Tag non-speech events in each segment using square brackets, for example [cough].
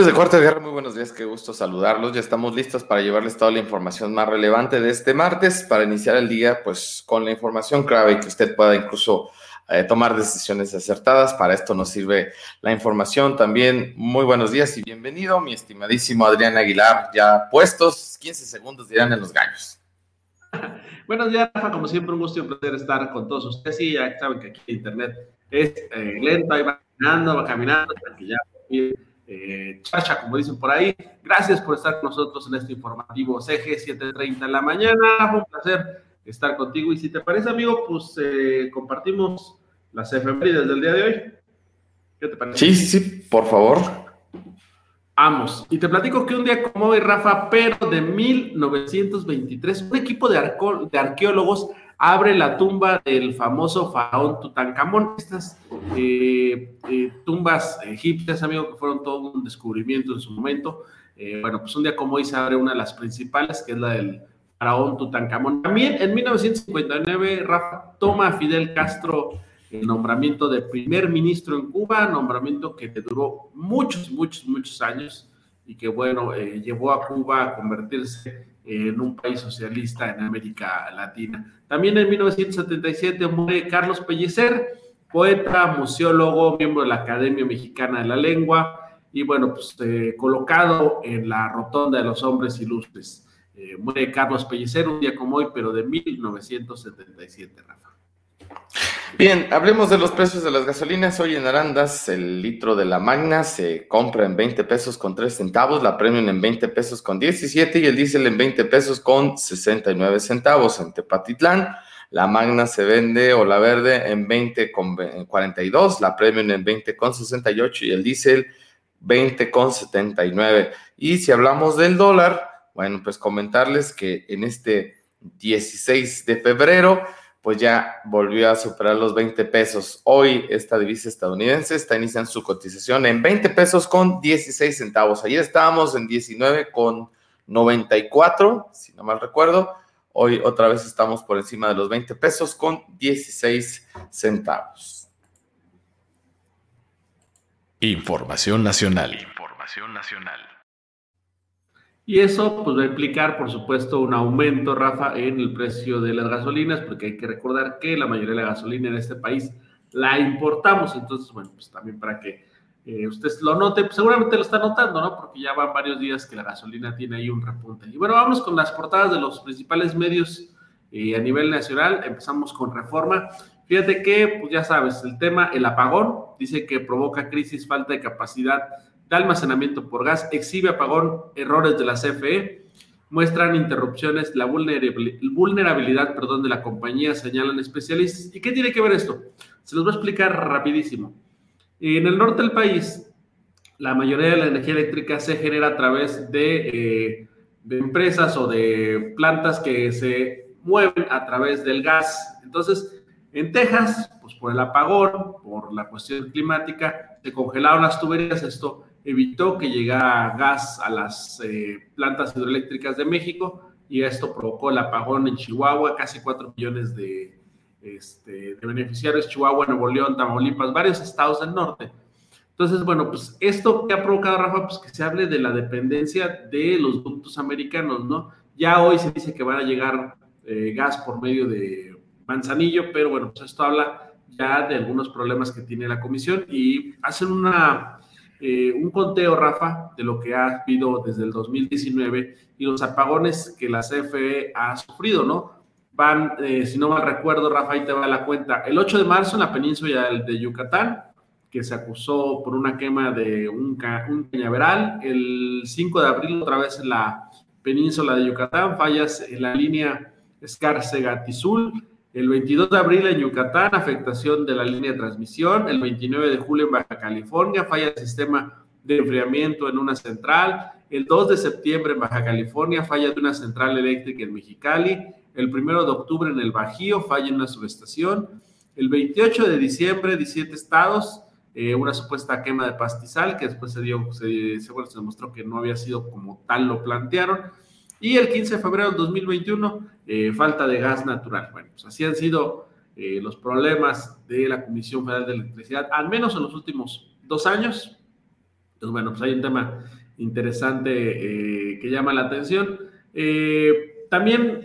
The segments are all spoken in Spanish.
Amigos de Cuarta Guerra, muy buenos días, qué gusto saludarlos. Ya estamos listos para llevarles toda la información más relevante de este martes, para iniciar el día pues con la información clave y que usted pueda incluso eh, tomar decisiones acertadas. Para esto nos sirve la información también. Muy buenos días y bienvenido, mi estimadísimo Adrián Aguilar, ya puestos, 15 segundos dirán en los gallos. [laughs] Buenos días, Rafa, como siempre un gusto y un placer estar con todos ustedes. Y ya saben que aquí internet es eh, lento, ahí va caminando, va caminando, que ya eh, chacha, como dicen por ahí. Gracias por estar con nosotros en este informativo CG 7:30 en la mañana. Fue un placer estar contigo. Y si te parece, amigo, pues eh, compartimos las efemérides del día de hoy. ¿Qué te parece? Sí, sí, por favor. Vamos. Y te platico que un día como hoy, Rafa, pero de 1923, un equipo de, de arqueólogos abre la tumba del famoso faraón Tutankamón. Estas eh, eh, tumbas egipcias, amigo, que fueron todo un descubrimiento en su momento. Eh, bueno, pues un día como hoy se abre una de las principales, que es la del faraón Tutankamón. También en 1959, Rafa toma a Fidel Castro el nombramiento de primer ministro en Cuba, nombramiento que duró muchos, muchos, muchos años y que, bueno, llevó a Cuba a convertirse en un país socialista en América Latina. También en 1977 muere Carlos Pellicer, poeta, museólogo, miembro de la Academia Mexicana de la Lengua y bueno, pues eh, colocado en la rotonda de los hombres ilustres. Eh, muere Carlos Pellicer un día como hoy, pero de 1977, Rafa. Bien, hablemos de los precios de las gasolinas. Hoy en Arandas el litro de la Magna se compra en 20 pesos con 3 centavos, la Premium en 20 pesos con 17 y el diésel en 20 pesos con 69 centavos. En Tepatitlán la Magna se vende o la verde en 20 con 42, la Premium en 20 con 68 y el diésel 20 con 79. Y si hablamos del dólar, bueno, pues comentarles que en este 16 de febrero pues ya volvió a superar los 20 pesos. Hoy esta divisa estadounidense está iniciando su cotización en 20 pesos con 16 centavos. Ayer estábamos en 19 con 94, si no mal recuerdo. Hoy otra vez estamos por encima de los 20 pesos con 16 centavos. Información nacional. Información nacional. Y eso pues va a implicar, por supuesto, un aumento, Rafa, en el precio de las gasolinas, porque hay que recordar que la mayoría de la gasolina en este país la importamos. Entonces, bueno, pues también para que eh, usted lo note, pues seguramente lo está notando, ¿no? Porque ya van varios días que la gasolina tiene ahí un repunte. Y bueno, vamos con las portadas de los principales medios eh, a nivel nacional. Empezamos con Reforma. Fíjate que, pues ya sabes, el tema, el apagón, dice que provoca crisis, falta de capacidad de almacenamiento por gas, exhibe apagón, errores de la CFE, muestran interrupciones, la vulnerabilidad, perdón, de la compañía, señalan especialistas. ¿Y qué tiene que ver esto? Se los voy a explicar rapidísimo. En el norte del país, la mayoría de la energía eléctrica se genera a través de, eh, de empresas o de plantas que se mueven a través del gas. Entonces, en Texas, pues por el apagón, por la cuestión climática, se congelaron las tuberías. Esto evitó que llegara gas a las eh, plantas hidroeléctricas de México y esto provocó el apagón en Chihuahua, casi 4 millones de, este, de beneficiarios, Chihuahua, Nuevo León, Tamaulipas, varios estados del norte. Entonces, bueno, pues esto que ha provocado, Rafa, pues que se hable de la dependencia de los ductos americanos, ¿no? Ya hoy se dice que van a llegar eh, gas por medio de Manzanillo, pero bueno, pues esto habla ya de algunos problemas que tiene la comisión y hacen una eh, un conteo, Rafa, de lo que ha habido desde el 2019 y los apagones que la CFE ha sufrido, ¿no? Van, eh, si no mal recuerdo, Rafa, ahí te va la cuenta. El 8 de marzo en la península de Yucatán, que se acusó por una quema de un, un cañaveral. El 5 de abril, otra vez en la península de Yucatán, fallas en la línea Escárcega-Tizul. El 22 de abril en Yucatán, afectación de la línea de transmisión. El 29 de julio en Baja California, falla el sistema de enfriamiento en una central. El 2 de septiembre en Baja California, falla de una central eléctrica en Mexicali. El 1 de octubre en el Bajío, falla en una subestación. El 28 de diciembre, 17 estados, eh, una supuesta quema de pastizal que después se dio, se, se, se demostró que no había sido como tal lo plantearon. Y el 15 de febrero del 2021, eh, falta de gas natural. Bueno, pues así han sido eh, los problemas de la Comisión Federal de Electricidad, al menos en los últimos dos años. Entonces, bueno, pues hay un tema interesante eh, que llama la atención. Eh, también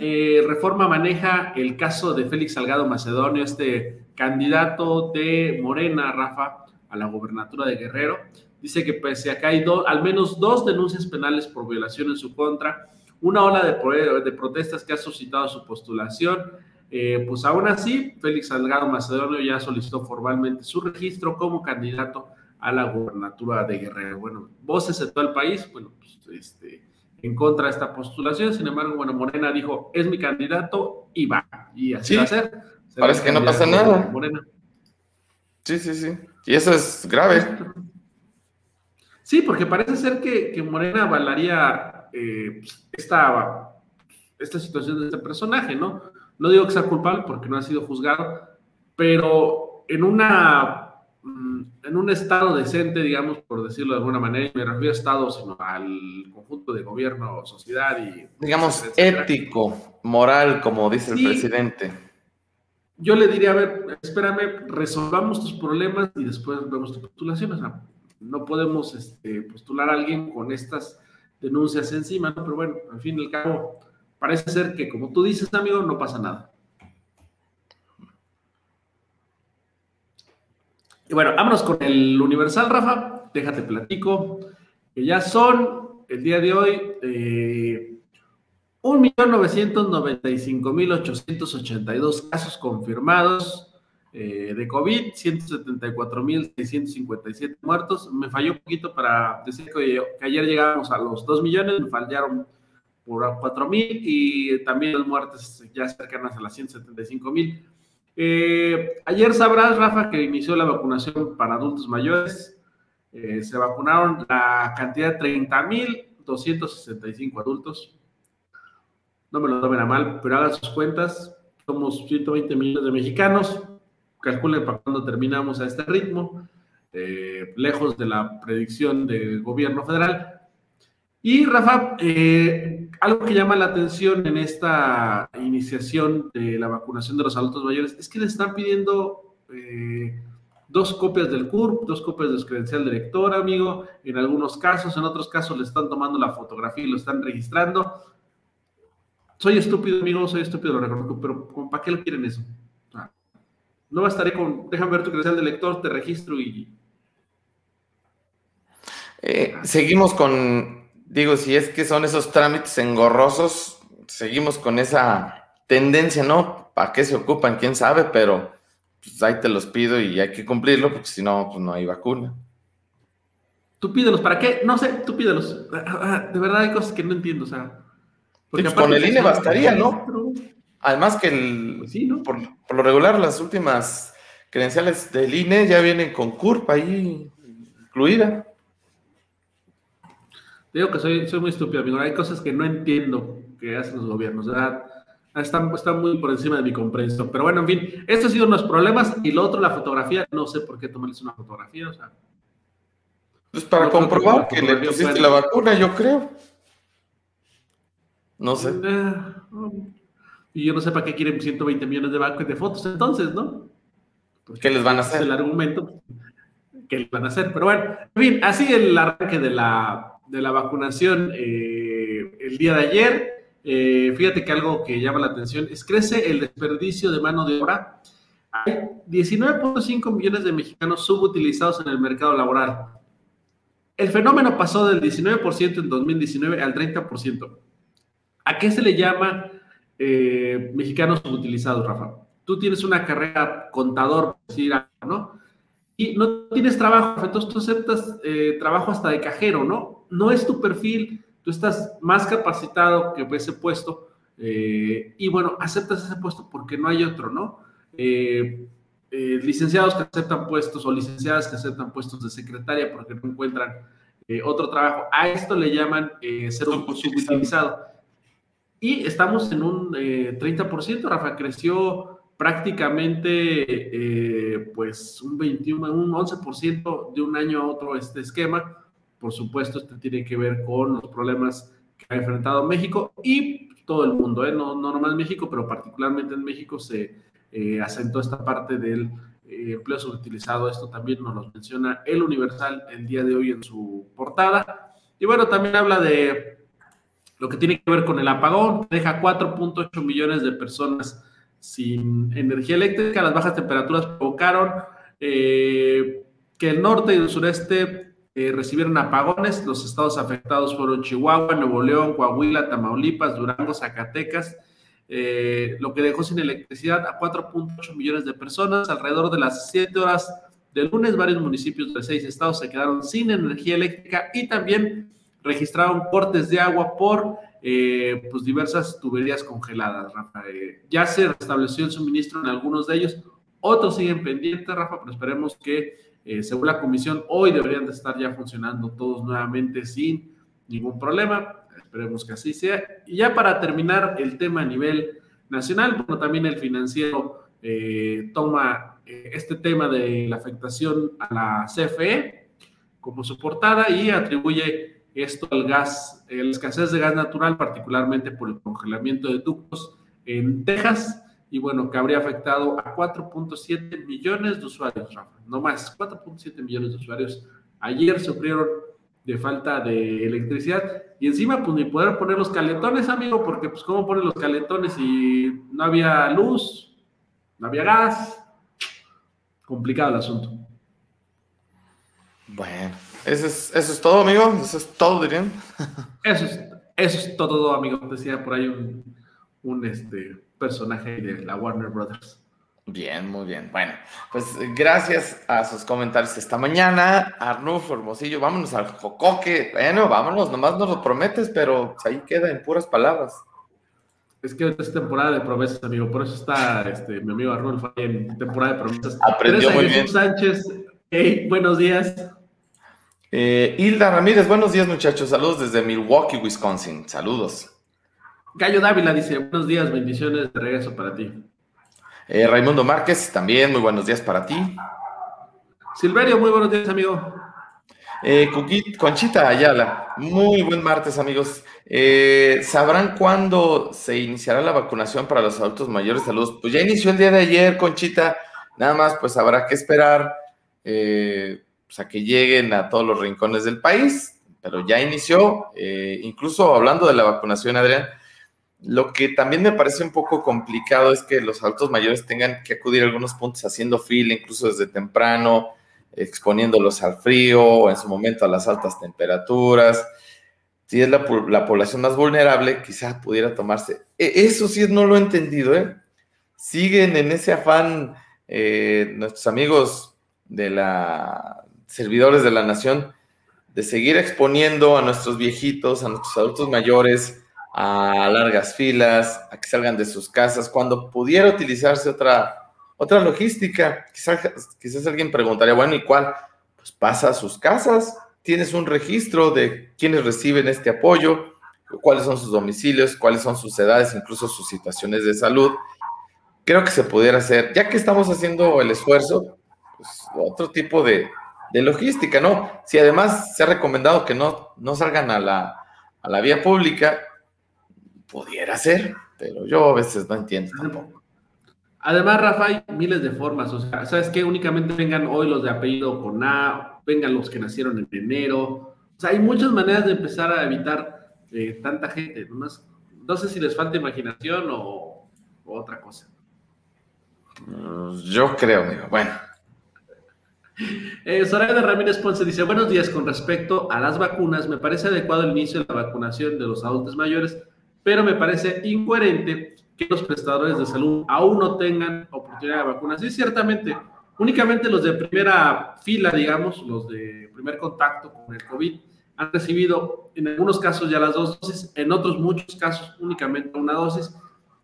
Reforma maneja el caso de Félix Salgado Macedonio, este candidato de Morena, Rafa, a la gobernatura de Guerrero. Dice que pese a que hay al menos dos denuncias penales por violación en su contra, una ola de, de protestas que ha suscitado su postulación, pues aún así, Félix Salgado Macedonio ya solicitó formalmente su registro como candidato a la gobernatura de Guerrero. Bueno, voces de todo el país, bueno, pues, este, en contra de esta postulación, sin embargo, bueno, Morena dijo, es mi candidato y va, y así va a ser. Parece que no pasa nada. Morena. Sí, sí, sí. Y eso es grave. Sí, porque parece ser que, Morena avalaría eh, esta, esta situación de este personaje, ¿no? No digo que sea culpable porque no ha sido juzgado, pero en una Mm, en un estado decente, digamos, por decirlo de alguna manera, me refiero a estado, sino al conjunto de gobierno, sociedad y... Digamos, ético, moral, como dice el presidente. Yo le diría, a ver, espérame, resolvamos tus problemas y después vemos tu postulación. O sea, no podemos este, postular a alguien con estas denuncias encima, ¿no? Pero bueno, al fin y al cabo, parece ser que, como tú dices, amigo, no pasa nada. Y bueno, vámonos con el Universal, Rafa. Déjate platico. Que ya son el día de hoy eh, 1.995.882 casos confirmados eh, de COVID, 174.657 muertos. Me falló un poquito para decir que, ayer llegábamos a los 2 millones, me fallaron por 4.000 y también las muertes ya cercanas a las 175.000. Eh, ayer sabrás, Rafa, que inició la vacunación para adultos mayores. Eh, se vacunaron la cantidad de 30.265 adultos. No me lo tomen a mal, pero hagan sus cuentas. Somos 120 millones de mexicanos. Calculen para cuando terminamos a este ritmo. Eh, lejos de la predicción del gobierno federal. Y Rafa, eh, algo que llama la atención en esta iniciación de la vacunación de los adultos mayores es que le están pidiendo eh, dos copias del CURP, dos copias de su credencial de lector, amigo, en algunos casos, en otros casos le están tomando la fotografía y lo están registrando. Soy estúpido, amigo, soy estúpido, lo reconozco, pero ¿para qué lo quieren eso? No bastaré con, déjame ver tu credencial de lector, te registro y... Eh, seguimos con digo, si es que son esos trámites engorrosos, seguimos con esa tendencia, ¿no? ¿Para qué se ocupan? ¿Quién sabe? Pero pues ahí te los pido y hay que cumplirlo, porque si no, pues no hay vacuna. Tú pídelos, ¿para qué? No sé, tú pídelos. Ah, ah, de verdad hay cosas que no entiendo, o sea. Pues con el INE bastaría, ¿no? Además que el, pues por, por, lo regular las últimas credenciales del INE ya vienen con CURP ahí incluida digo que soy, soy muy estúpido, amigo. Hay cosas que no entiendo que hacen los gobiernos. ¿verdad? Están, están muy por encima de mi comprensión. Pero bueno, en fin, estos han sido unos problemas. Y lo otro, la fotografía, no sé por qué tomarles una fotografía, o sea. Pues para comprobar que, le pusiste la vacuna, yo creo. No sé. Eh, y yo no sé para qué quieren 120 millones de, de fotos entonces, ¿no? ¿Qué les van a hacer? el argumento que les van a hacer. Pero bueno, en fin, así el arranque de la de la vacunación eh, el día de ayer. Eh, fíjate que algo que llama la atención es crece el desperdicio de mano de obra. Hay 19.5 millones de mexicanos subutilizados en el mercado laboral. El fenómeno pasó del 19% en 2019 al 30%. ¿A qué se le llama eh, mexicanos subutilizados, Rafa? Tú tienes una carrera contador, decir ¿no? Y no tienes trabajo, entonces tú aceptas trabajo hasta de cajero, ¿no? no es tu perfil, tú estás más capacitado que ese puesto eh, y bueno, aceptas ese puesto porque no hay otro, ¿no? Eh, eh, licenciados que aceptan puestos o licenciadas que aceptan puestos de secretaria porque no encuentran otro trabajo. A esto le llaman ser un subutilizado. Y estamos en un 30%, Rafa, creció prácticamente pues un 21, un 11% de un año a otro este esquema por supuesto, esto tiene que ver con los problemas que ha enfrentado México y todo el mundo, ¿eh? no, no nomás México, pero particularmente en México se eh, asentó esta parte del eh, empleo subutilizado. Esto también nos lo menciona el Universal el día de hoy en su portada. Y bueno, también habla de lo que tiene que ver con el apagón. Deja 4.8 millones de personas sin energía eléctrica. Las bajas temperaturas provocaron eh, que el norte y el sureste eh, recibieron apagones. Los estados afectados fueron Chihuahua, Nuevo León, Coahuila, Tamaulipas, Durango, Zacatecas. Eh, lo que dejó sin electricidad a 4.8 millones de personas. Alrededor de las 7 horas del lunes, varios municipios de seis estados se quedaron sin energía eléctrica y también registraron cortes de agua por eh, pues diversas tuberías congeladas, Rafa. ya se restableció el suministro en algunos de ellos, otros siguen pendientes, Rafa, pero esperemos que eh, según la comisión, hoy deberían de estar ya funcionando todos nuevamente sin ningún problema. Esperemos que así sea. Y ya para terminar el tema a nivel nacional, bueno, también el financiero eh, toma eh, este tema de la afectación a la CFE como su portada y atribuye esto al gas, la escasez de gas natural, particularmente por el congelamiento de ductos en Texas y bueno, que habría afectado a 4.7 millones de usuarios, Rafa, no más, 4.7 millones de usuarios ayer sufrieron de falta de electricidad y encima pues ni poder poner los calentones, amigo, porque pues cómo ponen los calentones si no había luz, no había gas, complicado el asunto. Bueno, eso es, eso es todo, amigo, eso es todo, dirían. Eso es, eso es todo, amigo, decía por ahí un, un este, personaje de la Warner Brothers. Bien, muy bien. Bueno, pues gracias a sus comentarios esta mañana. Arnulfo Hermosillo, vámonos al Jocoque. Bueno, vámonos, nomás nos lo prometes, pero ahí queda en puras palabras. Es que es temporada de promesas, amigo. Por eso está este, mi amigo Arnulfo ahí en temporada de promesas. Aprendió muy bien. Sánchez, hey, buenos días. Eh, Hilda Ramírez, buenos días, muchachos. Saludos desde Milwaukee, Wisconsin. Saludos. Gallo Dávila dice, buenos días, bendiciones de regreso para ti. Eh, Raimundo Márquez, también muy buenos días para ti. Silverio, muy buenos días, amigo. Eh, Conchita Ayala, muy buen martes, amigos. Eh, ¿Sabrán cuándo se iniciará la vacunación para los adultos mayores? Saludos. Pues ya inició el día de ayer, Conchita. Nada más, pues habrá que esperar pues, a que lleguen a todos los rincones del país, pero ya inició. incluso hablando de la vacunación, Adrián, lo que también me parece un poco complicado es que los adultos mayores tengan que acudir a algunos puntos haciendo fila, incluso desde temprano, exponiéndolos al frío o en su momento a las altas temperaturas. Si es la, población más vulnerable, quizás pudiera tomarse. E, eso sí no lo he entendido, ¿eh? Siguen en ese afán eh, nuestros amigos de la servidores de la nación de seguir exponiendo a nuestros viejitos, a nuestros adultos mayores, a largas filas, a que salgan de sus casas, cuando pudiera utilizarse otra, otra logística. Quizás, quizás alguien preguntaría, bueno, ¿y cuál? Pues pasa a sus casas, tienes un registro de quienes reciben este apoyo, cuáles son sus domicilios, cuáles son sus edades, incluso sus situaciones de salud. Creo que se pudiera hacer, ya que estamos haciendo el esfuerzo, pues otro tipo de, de logística, ¿no? Si además se ha recomendado que no, no salgan a la, a la vía pública, Pudiera ser, pero yo a veces no entiendo tampoco. Además, Rafa, hay miles de formas. O sea, ¿sabes qué? Únicamente vengan hoy los de apellido con A, vengan los que nacieron en enero. O sea, hay muchas maneras de empezar a evitar eh, tanta gente. no sé si les falta imaginación o, otra cosa. Yo creo, amigo. Bueno. Eh, Soraya Ramírez Ponce dice, buenos días, con respecto a las vacunas, me parece adecuado el inicio de la vacunación de los adultos mayores pero me parece incoherente que los prestadores de salud aún no tengan oportunidad de vacunas. Sí, ciertamente, únicamente los de primera fila, digamos, los de primer contacto con el COVID, han recibido en algunos casos ya las dos dosis, en otros muchos casos únicamente una dosis.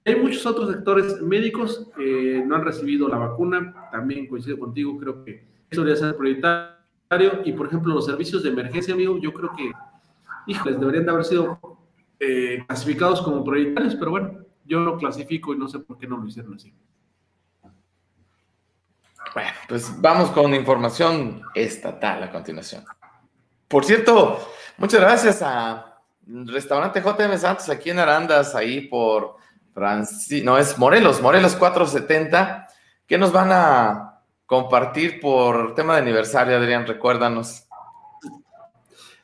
Hay muchos otros sectores médicos que no han recibido la vacuna, también coincido contigo, creo que debería ser prioritario. Y por ejemplo, los servicios de emergencia, amigo, yo creo que, híjoles, deberían de haber sido eh, clasificados como prioritarios, pero bueno, yo lo clasifico y no sé por qué no lo hicieron así. Bueno, pues vamos con información estatal a continuación. Por cierto, muchas gracias a Restaurante JM Santos aquí en Arandas, ahí por Francis, no es Morelos, Morelos 470, que nos van a compartir por tema de aniversario, Adrián? Recuérdanos.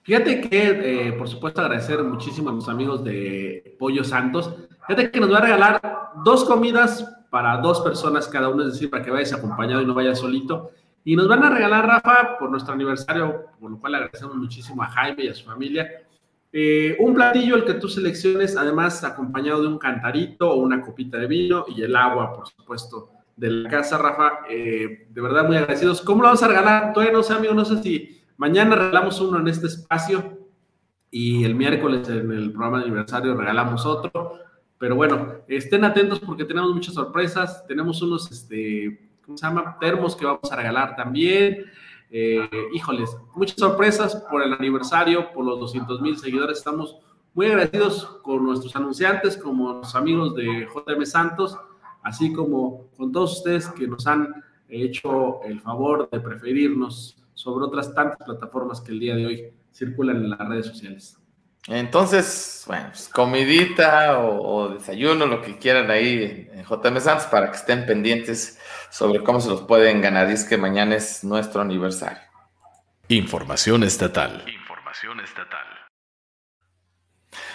Fíjate que, eh, por supuesto, agradecer muchísimo a los amigos de Pollo Santos. Fíjate que nos va a regalar dos comidas para dos personas cada uno, es decir, para que vayas acompañado y no vayas solito. Y nos van a regalar, Rafa, por nuestro aniversario, por lo cual agradecemos muchísimo a Jaime y a su familia, eh, un platillo el que tú selecciones, además acompañado de un cantarito o una copita de vino y el agua, por supuesto, de la casa, Rafa. Eh, de verdad, muy agradecidos. ¿Cómo lo vamos a regalar? Todavía no sé, amigo, no sé si mañana regalamos uno en este espacio y el miércoles en el programa de aniversario regalamos otro. Pero bueno, estén atentos porque tenemos muchas sorpresas. Tenemos unos, este, ¿cómo se llama? Termos que vamos a regalar también. Eh, híjoles, muchas sorpresas por el aniversario, por los 200 mil seguidores. Estamos muy agradecidos con nuestros anunciantes, como los amigos de JM Santos, así como con todos ustedes que nos han hecho el favor de preferirnos sobre otras tantas plataformas que el día de hoy circulan en las redes sociales. Entonces, bueno, pues, comidita o, desayuno, lo que quieran ahí en JM Santos para que estén pendientes sobre cómo se los pueden ganar. Y es que mañana es nuestro aniversario. Información estatal. Información estatal.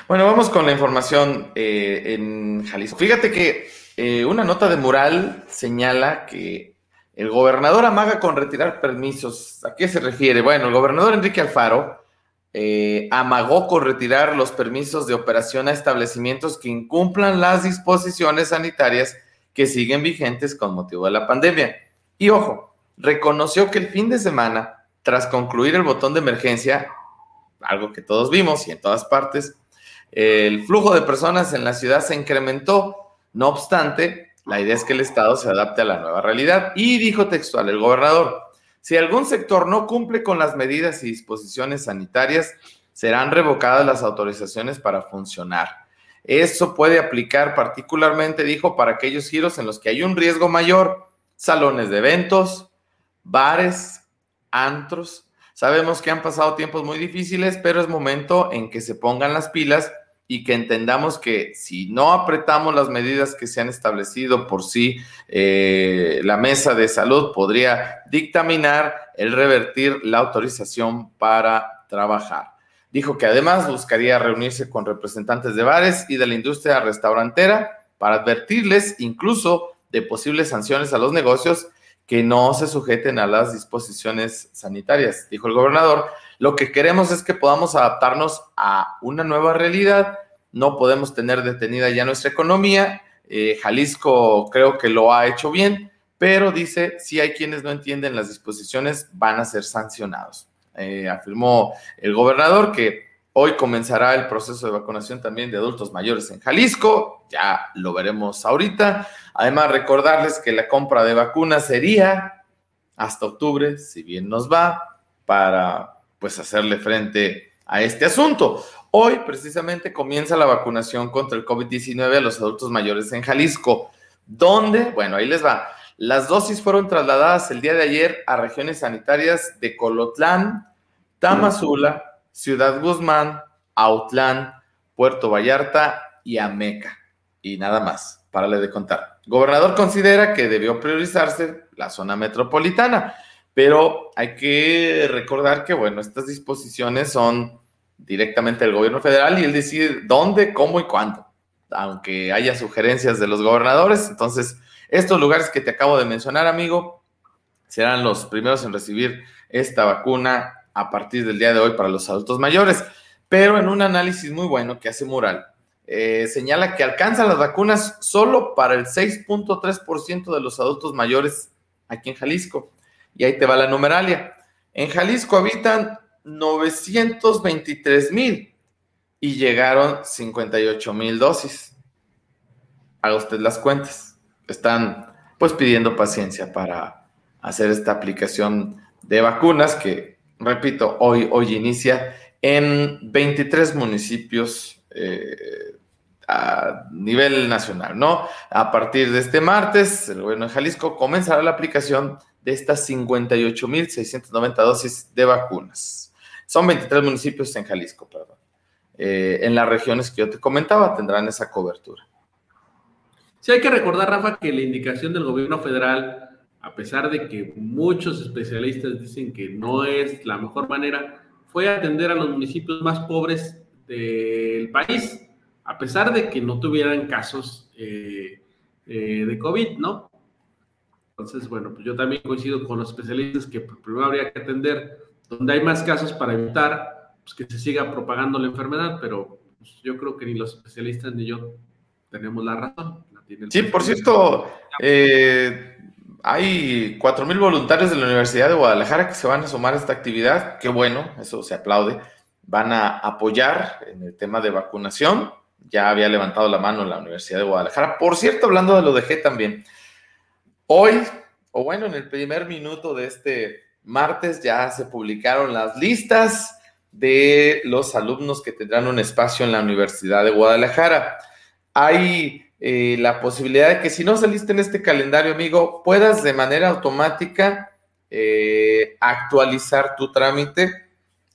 Bueno, vamos con la información eh, en Jalisco. Fíjate que eh, una nota de mural señala que el gobernador amaga con retirar permisos. ¿A qué se refiere? Bueno, el gobernador Enrique Alfaro eh, amagó con retirar los permisos de operación a establecimientos que incumplan las disposiciones sanitarias que siguen vigentes con motivo de la pandemia. Y ojo, reconoció que el fin de semana, tras concluir el botón de emergencia, algo que todos vimos y en todas partes, el flujo de personas en la ciudad se incrementó. No obstante, la idea es que el Estado se adapte a la nueva realidad. Y dijo textual el gobernador, si algún sector no cumple con las medidas y disposiciones sanitarias, serán revocadas las autorizaciones para funcionar. Eso puede aplicar particularmente, dijo, para aquellos giros en los que hay un riesgo mayor, salones de eventos, bares, antros. Sabemos que han pasado tiempos muy difíciles, pero es momento en que se pongan las pilas y que entendamos que si no apretamos las medidas que se han establecido por sí, eh, la mesa de salud podría dictaminar el revertir la autorización para trabajar. Dijo que además buscaría reunirse con representantes de bares y de la industria restaurantera para advertirles incluso de posibles sanciones a los negocios que no se sujeten a las disposiciones sanitarias. Dijo el gobernador, lo que queremos es que podamos adaptarnos a una nueva realidad. No podemos tener detenida ya nuestra economía. Eh, Jalisco creo que lo ha hecho bien, pero dice, si hay quienes no entienden las disposiciones, van a ser sancionados. Eh, afirmó el gobernador que hoy comenzará el proceso de vacunación también de adultos mayores en Jalisco. Ya lo veremos ahorita. Además, recordarles que la compra de vacunas sería hasta octubre, si bien nos va, para pues hacerle frente a este asunto. Hoy precisamente comienza la vacunación contra el COVID-19 a los adultos mayores en Jalisco, donde, bueno, ahí les va. Las dosis fueron trasladadas el día de ayer a regiones sanitarias de Colotlán, Tamazula, Ciudad Guzmán, Autlán, Puerto Vallarta y Ameca. Y nada más, párale de contar. Gobernador considera que debió priorizarse la zona metropolitana. Pero hay que recordar que, bueno, estas disposiciones son directamente del gobierno federal y él decide dónde, cómo y cuándo, aunque haya sugerencias de los gobernadores. Entonces, estos lugares que te acabo de mencionar, amigo, serán los primeros en recibir esta vacuna a partir del día de hoy para los adultos mayores. Pero en un análisis muy bueno que hace Mural, eh, señala que alcanzan las vacunas solo para el 6.3% de los adultos mayores aquí en Jalisco. Y ahí te va la numeralia. En Jalisco habitan 923 mil y llegaron 58 mil dosis. Haga usted las cuentas. Están pues pidiendo paciencia para hacer esta aplicación de vacunas que, repito, hoy, hoy inicia en 23 municipios eh, a nivel nacional, ¿no? A partir de este martes, el gobierno de Jalisco comenzará la aplicación de estas 58.690 dosis de vacunas. Son 23 municipios en Jalisco, perdón. Eh, en las regiones que yo te comentaba tendrán esa cobertura. Sí, hay que recordar, Rafa, que la indicación del gobierno federal a pesar de que muchos especialistas dicen que no es la mejor manera, fue atender a los municipios más pobres del país, a pesar de que no tuvieran casos eh, eh, de COVID, ¿no? Entonces, bueno, pues yo también coincido con los especialistas que primero habría que atender donde hay más casos para evitar pues, que se siga propagando la enfermedad, pero pues, yo creo que ni los especialistas ni yo tenemos la razón. sí, por cierto, eh, hay 4.000 voluntarios de la Universidad de Guadalajara que se van a sumar a esta actividad. Qué bueno, eso se aplaude. Van a apoyar en el tema de vacunación. Ya había levantado la mano la Universidad de Guadalajara. Por cierto, hablando de lo de G también. Hoy, o bueno, en el primer minuto de este martes ya se publicaron las listas de los alumnos que tendrán un espacio en la Universidad de Guadalajara. Hay eh, la posibilidad de que si no saliste en este calendario, amigo, puedas de manera automática eh, actualizar tu trámite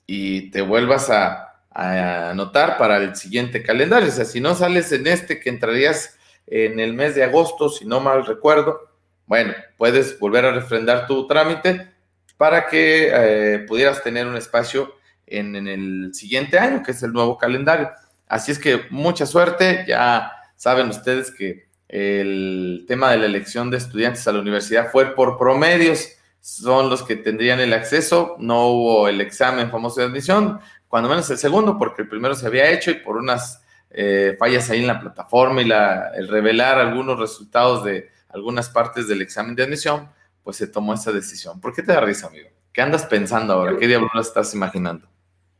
y te vuelvas a, anotar para el siguiente calendario. O sea, si no sales en este que entrarías en el mes de agosto, si no mal recuerdo, bueno, puedes volver a refrendar tu trámite para que eh, pudieras tener un espacio en, en, el siguiente año, que es el nuevo calendario. Así es que mucha suerte, ya saben ustedes que el tema de la elección de estudiantes a la universidad fue por promedios, son los que tendrían el acceso, no hubo el examen famoso de admisión, cuando menos el segundo, porque el primero se había hecho y por unas eh, fallas ahí en la plataforma y la, el revelar algunos resultados de algunas partes del examen de admisión, pues se tomó esa decisión. ¿Por qué te da risa, amigo? ¿Qué andas pensando ahora? ¿Qué diablos estás imaginando?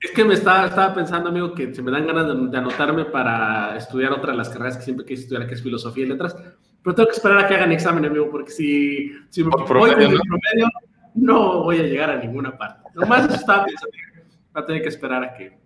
Es que me estaba, estaba pensando, amigo, que se me dan ganas de, anotarme para estudiar otra de las carreras que siempre quise estudiar, que es filosofía y letras, pero tengo que esperar a que hagan examen, amigo, porque si, si me voy con el promedio, no voy a llegar a ninguna parte. Nomás eso estaba pensando, va a tener que esperar a que,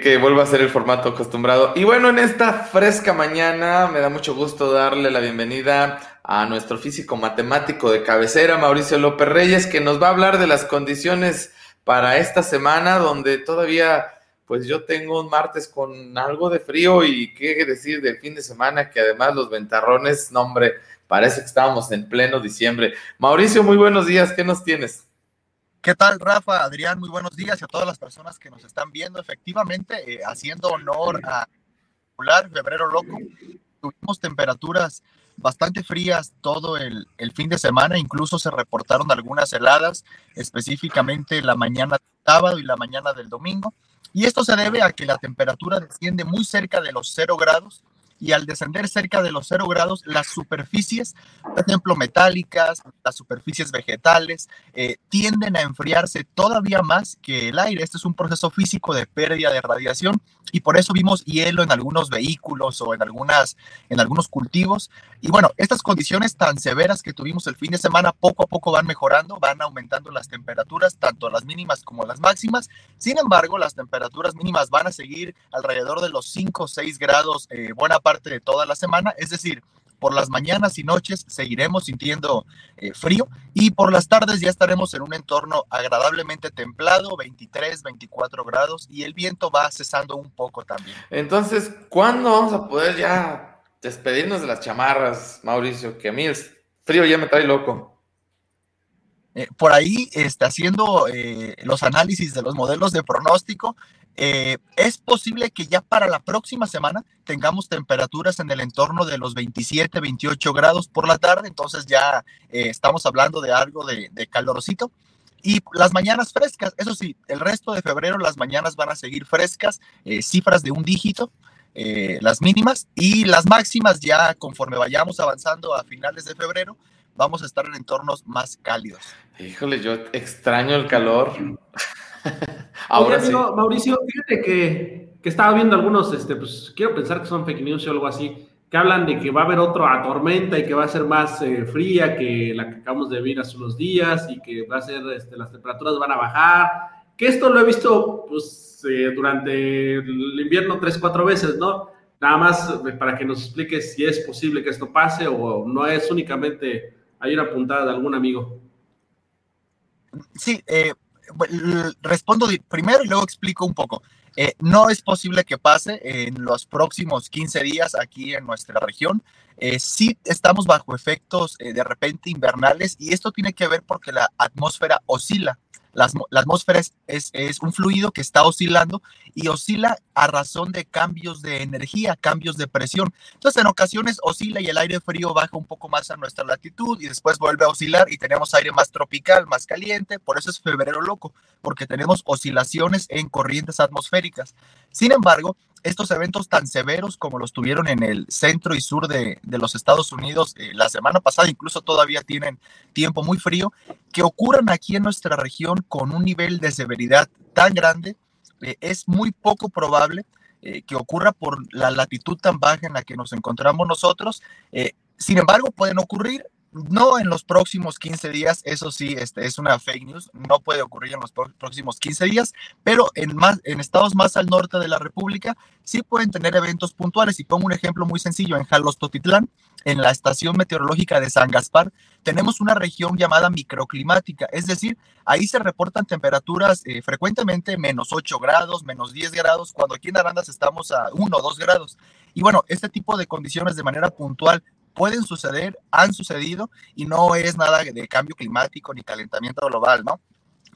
que, vuelva a ser el formato acostumbrado. Y bueno, en esta fresca mañana me da mucho gusto darle la bienvenida a nuestro físico matemático de cabecera, Mauricio López Reyes, que nos va a hablar de las condiciones para esta semana, donde todavía, pues yo tengo un martes con algo de frío y qué decir del fin de semana, que además los ventarrones, no hombre, parece que estábamos en pleno diciembre. Mauricio, muy buenos días, ¿qué nos tienes? ¿Qué tal, Rafa? Adrián, muy buenos días y a todas las personas que nos están viendo. Efectivamente, eh, haciendo honor a Febrero Loco, tuvimos temperaturas bastante frías todo el, el, fin de semana, incluso se reportaron algunas heladas, específicamente la mañana sábado y la mañana del domingo. Y esto se debe a que la temperatura desciende muy cerca de los cero grados y al descender cerca de los cero grados, las superficies, por ejemplo, metálicas, las superficies vegetales, eh, tienden a enfriarse todavía más que el aire. Este es un proceso físico de pérdida de radiación y por eso vimos hielo en algunos vehículos o en, algunas, en algunos cultivos. Y bueno, estas condiciones tan severas que tuvimos el fin de semana poco a poco van mejorando, van aumentando las temperaturas, tanto las mínimas como las máximas. Sin embargo, las temperaturas mínimas van a seguir alrededor de los 5 o 6 grados eh, buena parte de toda la semana, es decir, por las mañanas y noches seguiremos sintiendo eh, frío y por las tardes ya estaremos en un entorno agradablemente templado, 23, 24 grados y el viento va cesando un poco también. Entonces, ¿cuándo vamos a poder ya despedirnos de las chamarras, Mauricio? Que a mí el frío ya me trae loco. Eh, por ahí, está haciendo eh, los análisis de los modelos de pronóstico, eh, es posible que ya para la próxima semana tengamos temperaturas en el entorno de los 27, 28 grados por la tarde, entonces ya eh, estamos hablando de algo de, de. Y las mañanas frescas, eso sí, el resto de febrero las mañanas van a seguir frescas, eh, cifras de un dígito, las mínimas, y las máximas ya conforme vayamos avanzando a finales de febrero, vamos a estar en entornos más cálidos. Híjole, yo extraño el calor. [laughs] Ahora sí. Mauricio, fíjate que, que, estaba viendo algunos, este, pues quiero pensar que son fake news o algo así, que hablan de que va a haber otra tormenta y que va a ser más eh, fría que la que acabamos de ver hace unos días y que va a ser, este, las temperaturas van a bajar. Que esto lo he visto, pues, eh, durante el invierno tres, cuatro veces, ¿no? Nada más eh, para que nos expliques si es posible que esto pase o no es únicamente, hay una puntada de algún amigo. Sí, eh, respondo primero y luego explico un poco. Eh, no es posible que pase en los próximos 15 días aquí en nuestra región. Eh, sí estamos bajo efectos eh, de repente invernales y esto tiene que ver porque la atmósfera oscila. La, atmósfera es, un fluido que está oscilando y oscila a razón de cambios de energía, cambios de presión. Entonces, en ocasiones oscila y el aire frío baja un poco más a nuestra latitud y después vuelve a oscilar y tenemos aire más tropical, más caliente. Por eso es febrero loco, porque tenemos oscilaciones en corrientes atmosféricas. Sin embargo, estos eventos tan severos como los tuvieron en el centro y sur de, los Estados Unidos eh, la semana pasada, incluso todavía tienen tiempo muy frío, que ocurran aquí en nuestra región con un nivel de severidad tan grande, eh, es muy poco probable eh, que ocurra por la latitud tan baja en la que nos encontramos nosotros. sin embargo, pueden ocurrir no en los próximos 15 días, eso sí, este, es una fake news, no puede ocurrir en los próximos 15 días, pero en, más, en estados más al norte de la República sí pueden tener eventos puntuales. Y pongo un ejemplo muy sencillo, en Jalostotitlán, en la estación meteorológica de San Gaspar, tenemos una región llamada microclimática, es decir, ahí se reportan temperaturas eh, frecuentemente menos 8 grados, menos 10 grados, cuando aquí en Arandas estamos a 1 o 2 grados. Y bueno, este tipo de condiciones de manera puntual pueden suceder, han sucedido y no es nada de cambio climático ni calentamiento global, ¿no?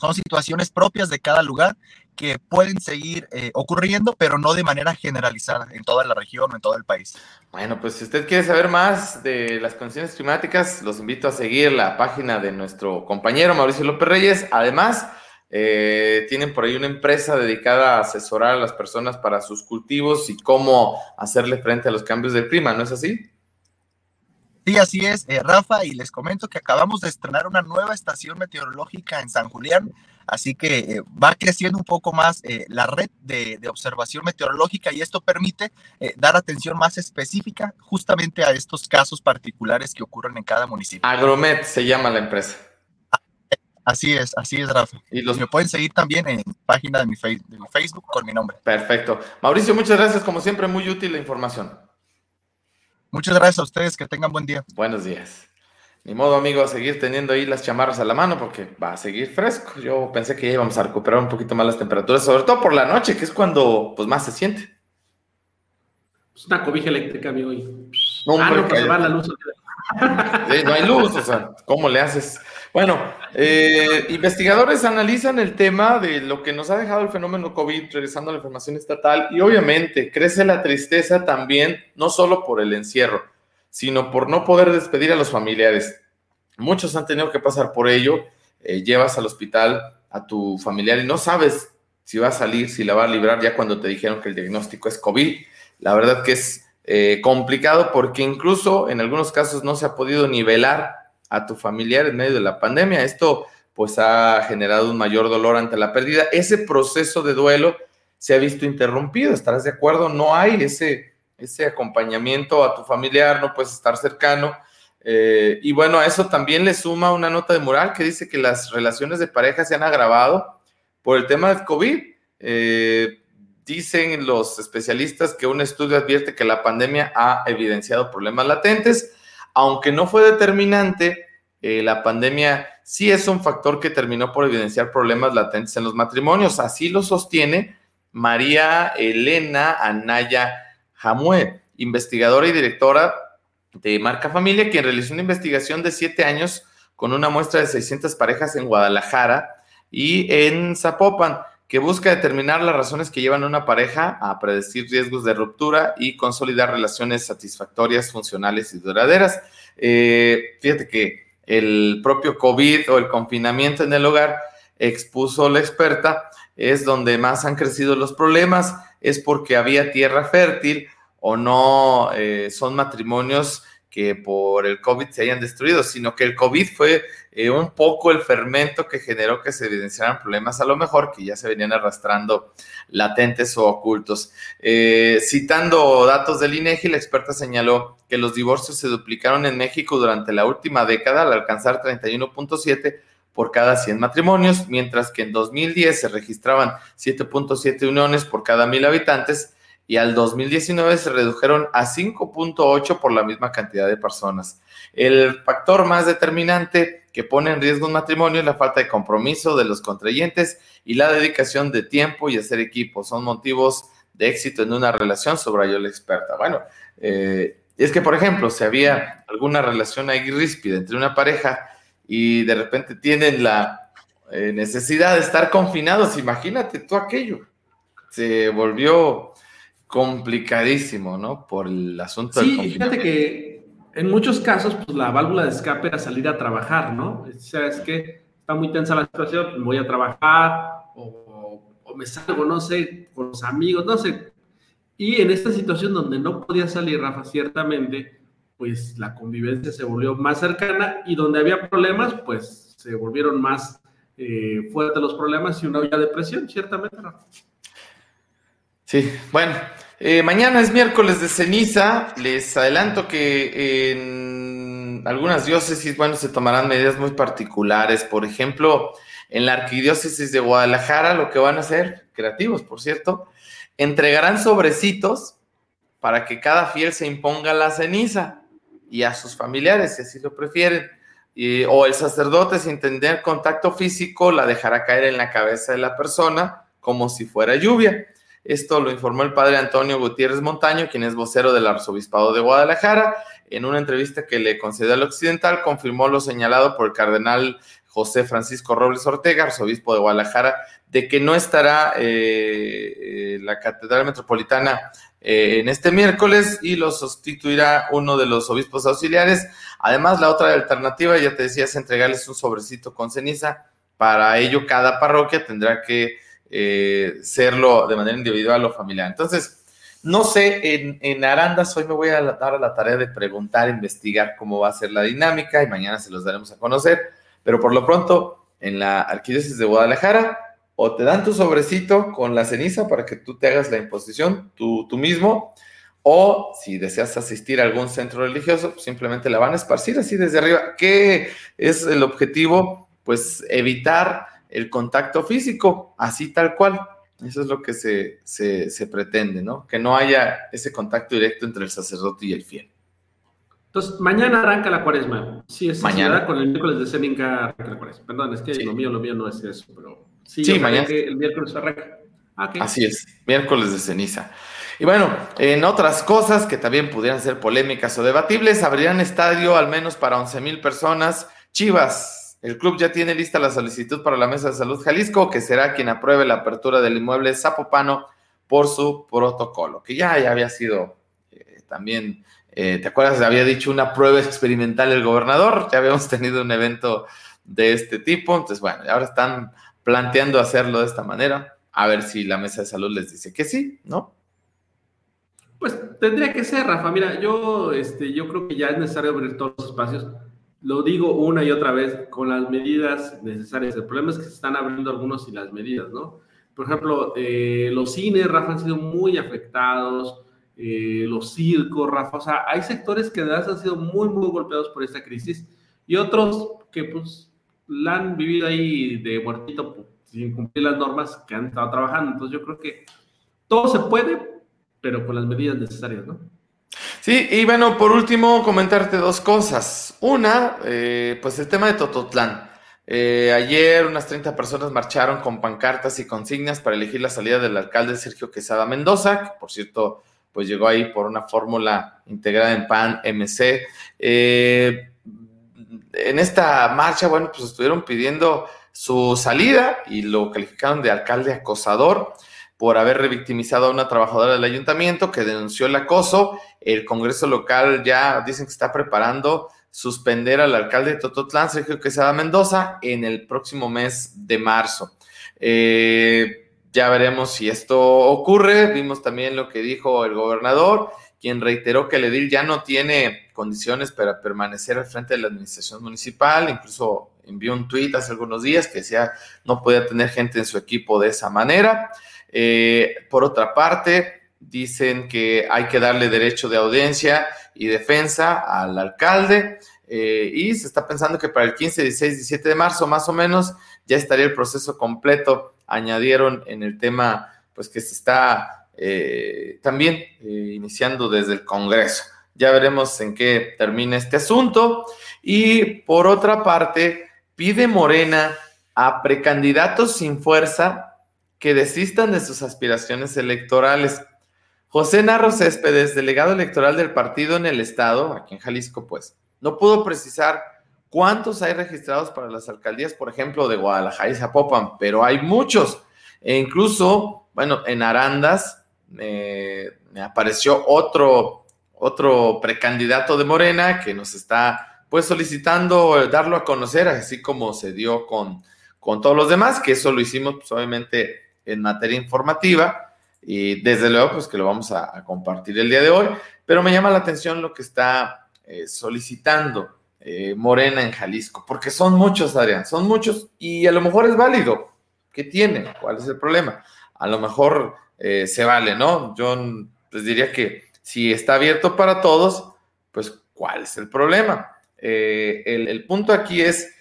Son situaciones propias de cada lugar que pueden seguir eh, ocurriendo, pero no de manera generalizada en toda la región o en todo el país. Bueno, pues si usted quiere saber más de las condiciones climáticas, los invito a seguir la página de nuestro compañero Mauricio López Reyes. Además, eh, tienen por ahí una empresa dedicada a asesorar a las personas para sus cultivos y cómo hacerle frente a los cambios del clima, ¿no es así? Sí, así es, eh, Rafa, y les comento que acabamos de estrenar una nueva estación meteorológica en San Julián, así que eh, va creciendo un poco más eh, la red de, observación meteorológica y esto permite dar atención más específica justamente a estos casos particulares que ocurren en cada municipio. Agromet se llama la empresa. Así es, así es, Rafa. Y los me pueden seguir también en página de mi, de mi Facebook con mi nombre. Perfecto. Mauricio, muchas gracias, como siempre, muy útil la información. Muchas gracias a ustedes, que tengan buen día. Buenos días. Ni modo, amigo, a seguir teniendo ahí las chamarras a la mano porque va a seguir fresco. Yo pensé que ya íbamos a recuperar un poquito más las temperaturas, sobre todo por la noche, que es cuando pues más se siente. Es una cobija eléctrica, amigo. No, ah, no, pues va la luz. no hay luz, o sea, ¿cómo le haces? Bueno, eh, investigadores analizan el tema de lo que nos ha dejado el fenómeno COVID, regresando a la información estatal, y obviamente crece la tristeza también, no solo por el encierro, sino por no poder despedir a los familiares. Muchos han tenido que pasar por ello. Eh, llevas al hospital a tu familiar y no sabes si va a salir, si la va a librar ya cuando te dijeron que el diagnóstico es COVID. La verdad que es eh, complicado porque incluso en algunos casos no se ha podido nivelar a tu familiar en medio de la pandemia. Esto pues ha generado un mayor dolor ante la pérdida. Ese proceso de duelo se ha visto interrumpido, ¿estarás de acuerdo? No hay ese, ese acompañamiento a tu familiar, no puedes estar cercano. Eh, y bueno, a eso también le suma una nota de moral que dice que las relaciones de pareja se han agravado por el tema del COVID. Eh, dicen los especialistas que un estudio advierte que la pandemia ha evidenciado problemas latentes aunque no fue determinante, eh, la pandemia sí es un factor que terminó por evidenciar problemas latentes en los matrimonios. Así lo sostiene María Elena Anaya Jamue, investigadora y directora de Marca Familia, quien realizó una investigación de siete años con una muestra de 600 parejas en Guadalajara y en Zapopan que busca determinar las razones que llevan a una pareja a predecir riesgos de ruptura y consolidar relaciones satisfactorias, funcionales y duraderas. Eh, fíjate que el propio COVID o el confinamiento en el hogar expuso la experta, es donde más han crecido los problemas, es porque había tierra fértil o no eh, son matrimonios que por el COVID se hayan destruido, sino que el COVID fue eh, un poco el fermento que generó que se evidenciaran problemas a lo mejor que ya se venían arrastrando latentes o ocultos. Eh, citando datos del INEGI, la experta señaló que los divorcios se duplicaron en México durante la última década al alcanzar 31.7 por cada 100 matrimonios, mientras que en 2010 se registraban 7.7 uniones por cada mil habitantes y al 2019 se redujeron a 5.8 por la misma cantidad de personas. El factor más determinante que pone en riesgo un matrimonio es la falta de compromiso de los contrayentes y la dedicación de tiempo y hacer equipo. Son motivos de éxito en una relación, subrayó la experta. Bueno, eh, es que, por ejemplo, si había alguna relación ahí ríspida entre una pareja y de repente tienen la eh, necesidad de estar confinados, imagínate tú aquello. Se volvió complicadísimo, ¿no? Por el asunto sí, del fíjate que en muchos casos, pues la válvula de escape era salir a trabajar, ¿no? O sea, es que está muy tensa la situación, voy a trabajar o, o me salgo, no sé, con los amigos, no sé. Y en esta situación donde no podía salir, Rafa, ciertamente, pues la convivencia se volvió más cercana y donde había problemas, pues se volvieron más eh, fuertes los problemas y una olla de presión, ciertamente, Rafa. Sí, bueno, eh, mañana es miércoles de ceniza. Les adelanto que en algunas diócesis, bueno, se tomarán medidas muy particulares. Por ejemplo, en la arquidiócesis de Guadalajara, lo que van a hacer, creativos, por cierto, entregarán sobrecitos para que cada fiel se imponga la ceniza y a sus familiares, si así lo prefieren. o el sacerdote, sin tener contacto físico, la dejará caer en la cabeza de la persona como si fuera lluvia. Esto lo informó el padre Antonio Gutiérrez Montaño, quien es vocero del arzobispado de Guadalajara. En una entrevista que le concedió al Occidental, confirmó lo señalado por el cardenal José Francisco Robles Ortega, arzobispo de Guadalajara, de que no estará eh, eh, la Catedral Metropolitana eh, en este miércoles y lo sustituirá uno de los obispos auxiliares. Además, la otra alternativa, ya te decía, es entregarles un sobrecito con ceniza. Para ello, cada parroquia tendrá que eh, serlo de manera individual o familiar. Entonces, no sé, en, en, Arandas hoy me voy a dar a la tarea de preguntar, investigar cómo va a ser la dinámica y mañana se los daremos a conocer, pero por lo pronto en la Arquidiócesis de Guadalajara o te dan tu sobrecito con la ceniza para que tú te hagas la imposición tú, tú mismo, o si deseas asistir a algún centro religioso, simplemente la van a esparcir así desde arriba. ¿Qué es el objetivo? Pues evitar el contacto físico, así tal cual. Eso es lo que se, se, pretende, ¿no? Que no haya ese contacto directo entre el sacerdote y el fiel. Entonces, mañana arranca la cuaresma. Sí, es mañana con el miércoles de Seminca arranca la cuaresma. Perdón, es que lo mío, lo mío no es eso, pero sí, sí mañana. el miércoles arranca. Ah, Así es, miércoles de ceniza. Y bueno, en otras cosas que también pudieran ser polémicas o debatibles, abrirán estadio al menos para 11 mil personas. Chivas el club ya tiene lista la solicitud para la Mesa de Salud Jalisco, que será quien apruebe la apertura del inmueble Zapopano por su protocolo, que ya, había sido eh, también, eh, ¿te acuerdas? Había dicho una prueba experimental el gobernador, ya habíamos [laughs] tenido un evento de este tipo, entonces bueno, ahora están planteando hacerlo de esta manera, a ver si la Mesa de Salud les dice que sí, ¿no? Pues tendría que ser, Rafa. Mira, yo, este, yo creo que ya es necesario abrir todos los espacios lo digo una y otra vez, con las medidas necesarias. El problema es que se están abriendo algunos y las medidas, ¿no? Por ejemplo, eh, los cines, Rafa, han sido muy afectados, eh, los circos, Rafa, o sea, hay sectores que de verdad han sido muy, muy golpeados por esta crisis y otros que pues la han vivido ahí de muertito pues, sin cumplir las normas que han estado trabajando. Entonces yo creo que todo se puede, pero con las medidas necesarias, ¿no? Sí, y bueno, por último, comentarte dos cosas. Una, eh, pues el tema de Tototlán. Eh, ayer unas 30 personas marcharon con pancartas y consignas para elegir la salida del alcalde Sergio Quesada Mendoza, que por cierto, pues llegó ahí por una fórmula integrada en PAN MC. Eh, en esta marcha, bueno, pues estuvieron pidiendo su salida y lo calificaron de alcalde acosador por haber revictimizado a una trabajadora del ayuntamiento que denunció el acoso. El Congreso local ya dicen que está preparando suspender al alcalde de Tototlán, Sergio Quesada Mendoza, en el próximo mes de marzo. Eh, ya veremos si esto ocurre. Vimos también lo que dijo el gobernador, quien reiteró que el edil ya no tiene condiciones para permanecer al frente de la administración municipal. Incluso envió un tuit hace algunos días que decía no podía tener gente en su equipo de esa manera. Eh, por otra parte, dicen que hay que darle derecho de audiencia y defensa al alcalde. Eh, y se está pensando que para el 15, 16, 17 de marzo, más o menos, ya estaría el proceso completo. Añadieron en el tema, pues que se está eh, también iniciando desde el Congreso. Ya veremos en qué termina este asunto. Y por otra parte, pide Morena a precandidatos sin fuerza que desistan de sus aspiraciones electorales. José Narro Céspedes, delegado electoral del partido en el estado, aquí en Jalisco, pues, no pudo precisar cuántos hay registrados para las alcaldías, por ejemplo, de Guadalajara y Zapopan, pero hay muchos. E incluso, bueno, en Arandas me apareció otro, otro precandidato de Morena que nos está, pues, solicitando darlo a conocer, así como se dio con, con todos los demás, que eso lo hicimos, pues, obviamente, en materia informativa y desde luego, pues que lo vamos a, compartir el día de hoy, pero me llama la atención lo que está eh, solicitando eh, Morena en Jalisco, porque son muchos, Adrián, son muchos y a lo mejor es válido. ¿Qué tiene? ¿Cuál es el problema? A lo mejor eh, se vale, ¿no? Yo les diría que si está abierto para todos, pues ¿cuál es el problema? El, el, punto aquí es,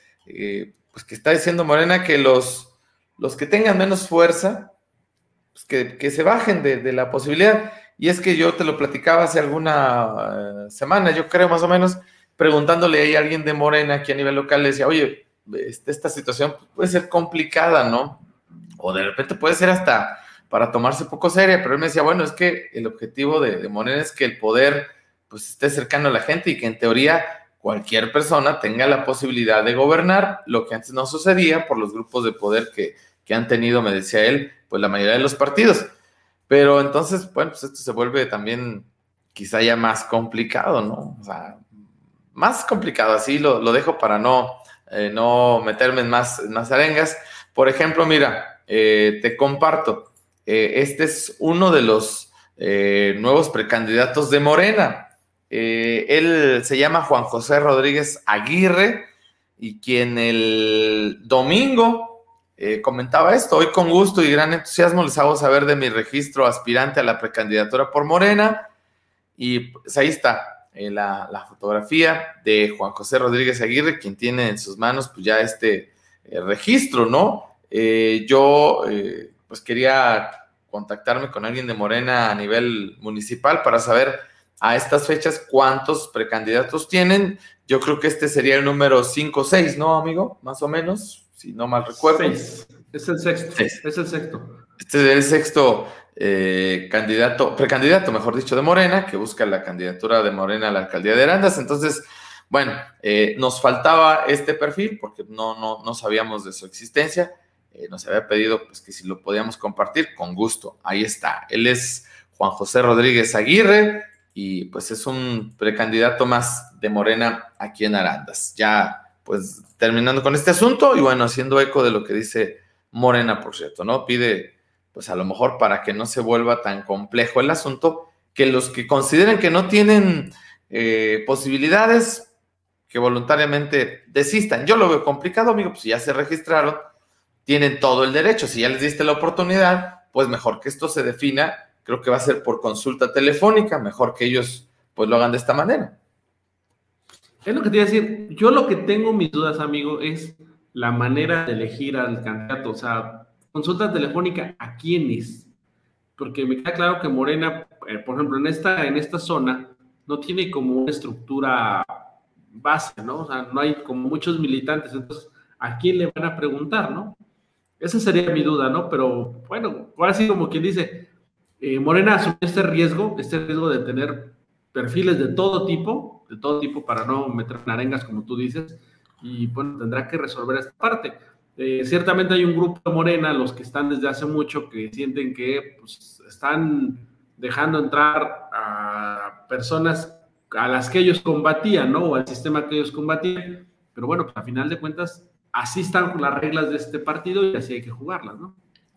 pues que está diciendo Morena que los, los que tengan menos fuerza, pues, que, se bajen de, la posibilidad. Y es que yo te lo platicaba hace alguna eh, semana, yo creo más o menos, preguntándole a alguien de Morena aquí a nivel local, le decía, oye, este, esta situación puede ser complicada, ¿no? O de repente puede ser hasta para tomarse poco seria, pero él me decía, bueno, es que el objetivo de, de Morena es que el poder pues esté cercano a la gente y que en teoría cualquier persona tenga la posibilidad de gobernar, lo que antes no sucedía por los grupos de poder que, que han tenido, me decía él, pues la mayoría de los partidos. Pero entonces, bueno, pues esto se vuelve también quizá ya más complicado, ¿no? O sea, más complicado, así lo, dejo para no, eh, no meterme en más, más arengas. Por ejemplo, mira, eh, te comparto, eh, este es uno de los nuevos precandidatos de Morena. él se llama Juan José Rodríguez Aguirre y quien el domingo eh, comentaba esto. Hoy con gusto y gran entusiasmo les hago saber de mi registro aspirante a la precandidatura por Morena. Y pues ahí está eh, la, fotografía de Juan José Rodríguez Aguirre, quien tiene en sus manos pues ya este eh, registro, ¿no? yo pues quería contactarme con alguien de Morena a nivel municipal para saber a estas fechas cuántos precandidatos tienen. Yo creo que este sería el número 5 o 6, ¿no, amigo? Más o menos si no mal recuerdo. Es el sexto. Es el sexto. Este es el sexto eh, candidato, precandidato, mejor dicho, de Morena, que busca la candidatura de Morena a la alcaldía de Arandas. Entonces, bueno, eh, nos faltaba este perfil porque no, no, no sabíamos de su existencia. Eh, nos había pedido pues, que si lo podíamos compartir, con gusto. Ahí está. Él es Juan José Rodríguez Aguirre y pues es un precandidato más de Morena aquí en Arandas. Ya pues terminando con este asunto y bueno, haciendo eco de lo que dice Morena, por cierto, ¿no? Pide, pues a lo mejor para que no se vuelva tan complejo el asunto, que los que consideren que no tienen eh, posibilidades, que voluntariamente desistan. Yo lo veo complicado, amigo, pues si ya se registraron, tienen todo el derecho. Si ya les diste la oportunidad, pues mejor que esto se defina, creo que va a ser por consulta telefónica, mejor que ellos pues lo hagan de esta manera. Es lo que te iba a decir. Yo lo que tengo mis dudas, amigo, es la manera de elegir al candidato. O sea, consulta telefónica a quiénes. Porque me queda claro que Morena, eh, por ejemplo, en esta, en esta zona, no tiene como una estructura base, ¿no? O sea, no hay como muchos militantes. Entonces, ¿a quién le van a preguntar, no? Esa sería mi duda, ¿no? Pero bueno, ahora sí, como quien dice, eh, Morena asumió este riesgo, este riesgo de tener perfiles de todo tipo, de todo tipo para no meter en arengas, como tú dices, y bueno, tendrá que resolver esta parte. Eh, ciertamente hay un grupo de Morena, los que están desde hace mucho, que sienten que pues, están dejando entrar a personas a las que ellos combatían, ¿no? O al sistema que ellos combatían. Pero bueno, pues, a final de cuentas, así están las reglas de este partido y así hay que jugarlas, ¿no?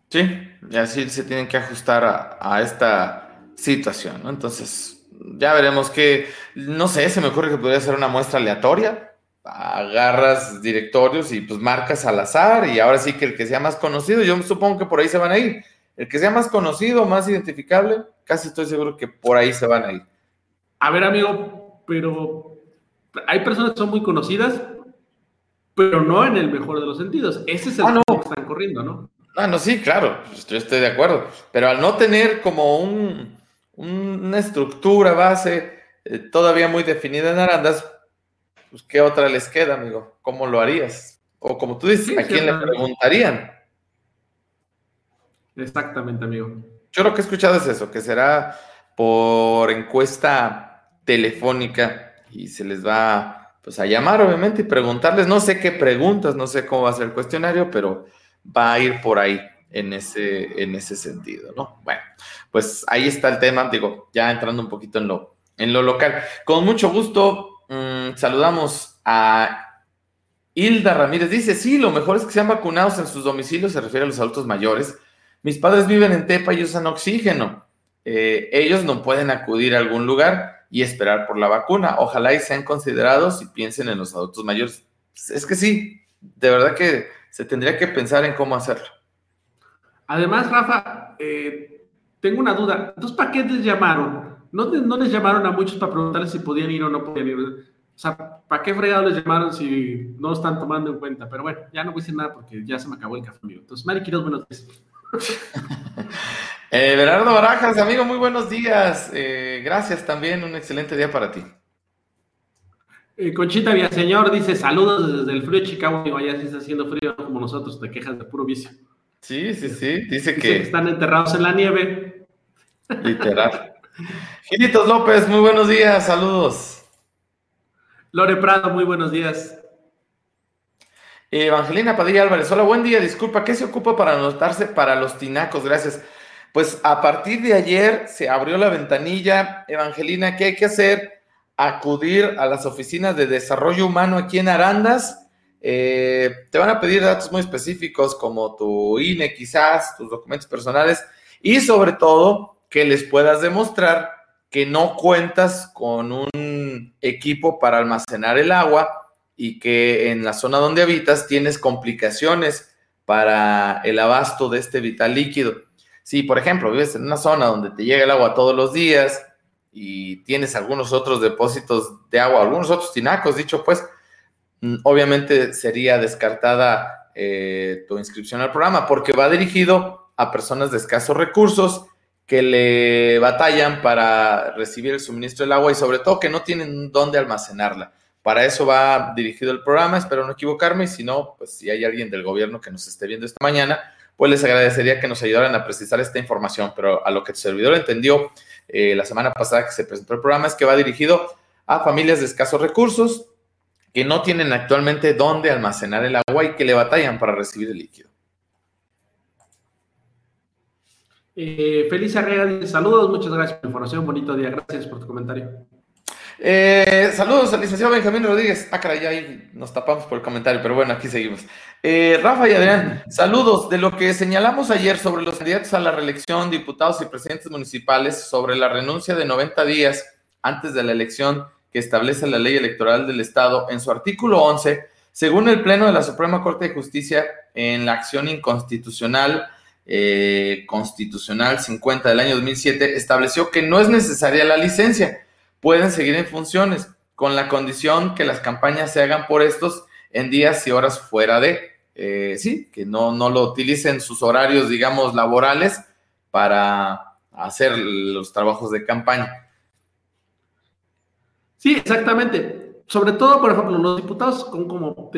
Sí, y así se tienen que ajustar a, a esta situación, ¿no? Entonces, ya veremos que, no sé, se me ocurre que podría ser una muestra aleatoria. Agarras directorios y pues marcas al azar y ahora sí que el que sea más conocido, yo supongo que por ahí se van a ir. El que sea más conocido, más identificable, casi estoy seguro que por ahí se van a ir. A ver, amigo, pero hay personas que son muy conocidas, pero no en el mejor de los sentidos. Ese es el ah, que están corriendo, ¿no? Ah, no, sí, claro, yo estoy de acuerdo. Pero al no tener como un, una estructura base eh, todavía muy definida en Arandas, pues ¿qué otra les queda, amigo? ¿Cómo lo harías? O como tú dices, ¿a quién le preguntarían? Exactamente, amigo. Yo lo que he escuchado es eso, que será por encuesta telefónica y se les va pues a llamar obviamente y preguntarles, no sé qué preguntas, no sé cómo va a ser el cuestionario, pero va a ir por ahí en ese, en ese sentido, ¿no? Bueno, pues ahí está el tema, digo, ya entrando un poquito en lo, en lo local. Con mucho gusto mmm, saludamos a Hilda Ramírez. Dice, sí, lo mejor es que sean vacunados en sus domicilios, se refiere a los adultos mayores. Mis padres viven en Tepa y usan oxígeno. Eh, ellos no pueden acudir a algún lugar y esperar por la vacuna. Ojalá y sean considerados y piensen en los adultos mayores. Es que sí, de verdad que se tendría que pensar en cómo hacerlo. Además, Rafa, eh, tengo una duda. Entonces, ¿para qué les llamaron? ¿No, ¿No, les llamaron a muchos para preguntarles si podían ir o no podían ir? O sea, ¿para qué fregado les llamaron si no están tomando en cuenta? Pero bueno, ya no voy a decir nada porque ya se me acabó el café, amigo. Entonces, Mari Quiroz, buenos días. [laughs] eh, Bernardo Barajas, amigo, muy buenos días. Eh, gracias también, un excelente día para ti. Eh, Conchita Villaseñor dice: Saludos desde el frío de Chicago. Digo, allá sí está haciendo frío como nosotros, te quejas de puro vicio. Sí, sí, sí. Dice, Dice que. están enterrados en la nieve. Literal. [laughs] Gilitos López, muy buenos días, saludos. Lore Prado, muy buenos días. Evangelina Padilla Álvarez, hola, buen día, disculpa, ¿qué se ocupa para anotarse para los tinacos? Gracias. Pues a partir de ayer se abrió la ventanilla. Evangelina, ¿qué hay que hacer? Acudir a las oficinas de desarrollo humano aquí en Arandas. Eh, te van a pedir datos muy específicos como tu INE quizás, tus documentos personales y sobre todo que les puedas demostrar que no cuentas con un equipo para almacenar el agua y que en la zona donde habitas tienes complicaciones para el abasto de este vital líquido. Si, por ejemplo, vives en una zona donde te llega el agua todos los días y tienes algunos otros depósitos de agua, algunos otros tinacos, dicho pues, obviamente sería descartada eh, tu inscripción al programa porque va dirigido a personas de escasos recursos que le batallan para recibir el suministro del agua y sobre todo que no tienen dónde almacenarla. Para eso va dirigido el programa, espero no equivocarme, y si no, pues si hay alguien del gobierno que nos esté viendo esta mañana, pues les agradecería que nos ayudaran a precisar esta información, pero a lo que el servidor entendió eh, la semana pasada que se presentó el programa es que va dirigido a familias de escasos recursos que no tienen actualmente dónde almacenar el agua y que le batallan para recibir el líquido. Eh, Feliz Arrega saludos, muchas gracias por la información, bonito día, gracias por tu comentario. Eh, saludos al licenciado Benjamín Rodríguez. Ah, caray, ya ahí nos tapamos por el comentario, pero bueno, aquí seguimos. Eh, Rafa y Adrián, saludos. De lo que señalamos ayer sobre los candidatos a la reelección, diputados y presidentes municipales, sobre la renuncia de 90 días antes de la elección que establece la ley electoral del Estado, en su artículo 11, según el Pleno de la Suprema Corte de Justicia, en la acción inconstitucional eh, constitucional 50 del año 2007, estableció que no es necesaria la licencia pueden seguir en funciones, con la condición que las campañas se hagan por estos en días y horas fuera de, eh, sí, que no, no lo utilicen sus horarios, digamos, laborales para hacer los trabajos de campaña. Sí, exactamente. Sobre todo, por ejemplo, los diputados, con como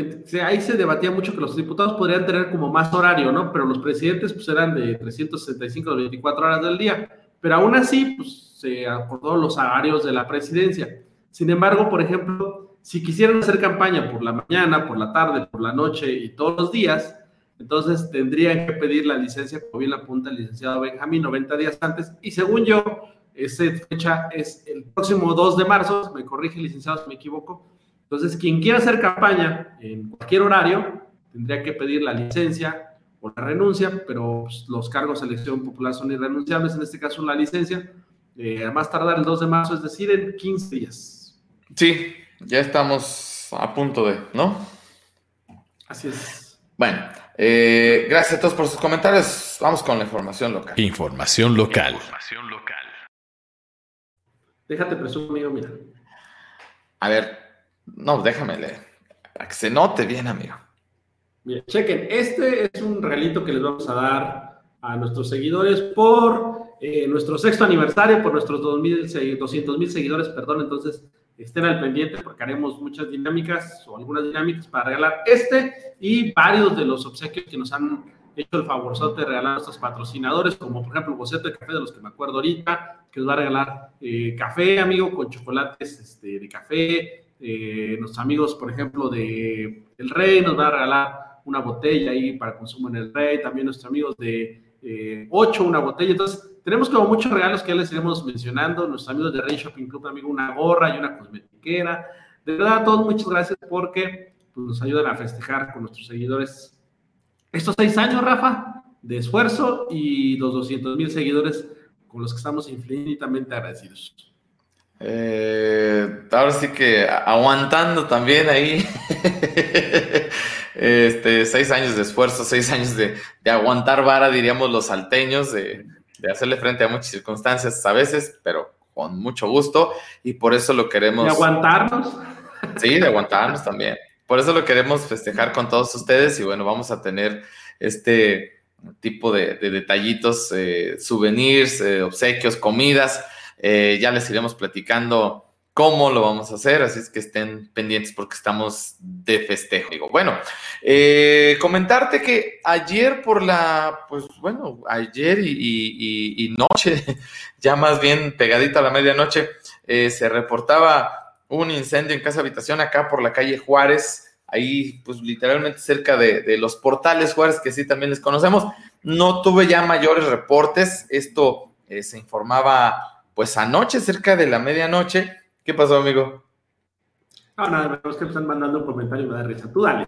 ahí se debatía mucho que los diputados podrían tener como más horario, ¿no? Pero los presidentes pues eran de 365 a 24 horas del día. Pero aún así, pues se acordó los horarios de la presidencia. Sin embargo, por ejemplo, si quisieran hacer campaña por la mañana, por la tarde, por la noche y todos los días, entonces tendrían que pedir la licencia, como bien apunta el licenciado Benjamín, 90 días antes. Y según yo, esa fecha es el próximo 2 de marzo, me corrige licenciado si me equivoco. Entonces, quien quiera hacer campaña en cualquier horario, tendría que pedir la licencia o la renuncia, pero pues, los cargos de elección popular son irrenunciables, en este caso la licencia, eh, a más tardar el 2 de marzo, es decir, en 15 días. Sí, ya estamos a punto de, ¿no? Así es. Bueno, eh, gracias a todos por sus comentarios. Vamos con la información local. Información local. Información local. Déjate presumo, amigo, mira. A ver, no, déjame leer. Para que se note bien, amigo. Bien, chequen, este es un regalito que les vamos a dar a nuestros seguidores por eh, nuestro sexto aniversario, por nuestros 200 mil seguidores, perdón. Entonces, estén al pendiente porque haremos muchas dinámicas o algunas dinámicas para regalar este y varios de los obsequios que nos han hecho el favorzote de regalar a nuestros patrocinadores, como por ejemplo Boceto de Café, de los que me acuerdo ahorita, que nos va a regalar eh, café, amigo, con chocolates este, de café. Eh, nuestros amigos, por ejemplo, de El Rey nos va a regalar una botella ahí para consumo en El Rey. También nuestros amigos de eh, 8, una botella. Entonces, tenemos como muchos regalos que ya les iremos mencionando. Nuestros amigos de Rey Shopping Club, amigo, una gorra y una cosmetiquera. De verdad, a todos muchas gracias porque pues, nos ayudan a festejar con nuestros seguidores estos seis años, Rafa, de esfuerzo y los 200 mil seguidores con los que estamos infinitamente agradecidos. Eh, ahora sí que aguantando también ahí. [laughs] este, seis años de esfuerzo, seis años de, aguantar vara, diríamos los salteños, de, de, hacerle frente a muchas circunstancias a veces, pero con mucho gusto. Y por eso lo queremos. ¿De aguantarnos? Sí, de aguantarnos también. Por eso lo queremos festejar con todos ustedes y bueno, vamos a tener este tipo de, detallitos, eh, souvenirs, eh, obsequios, comidas. Eh, ya les iremos platicando cómo lo vamos a hacer, así es que estén pendientes porque estamos de festejo. Digo, bueno, comentarte que ayer por la, pues bueno, ayer y, y noche, [laughs] ya más bien pegadita a la medianoche, se reportaba un incendio en casa habitación acá por la calle Juárez, ahí pues literalmente cerca de, los portales Juárez, que sí también les conocemos. No tuve ya mayores reportes, esto eh, se informaba pues anoche, cerca de la medianoche. ¿Qué pasó, amigo? No, nada, es que me están mandando un comentario, me da risa. Tú dale.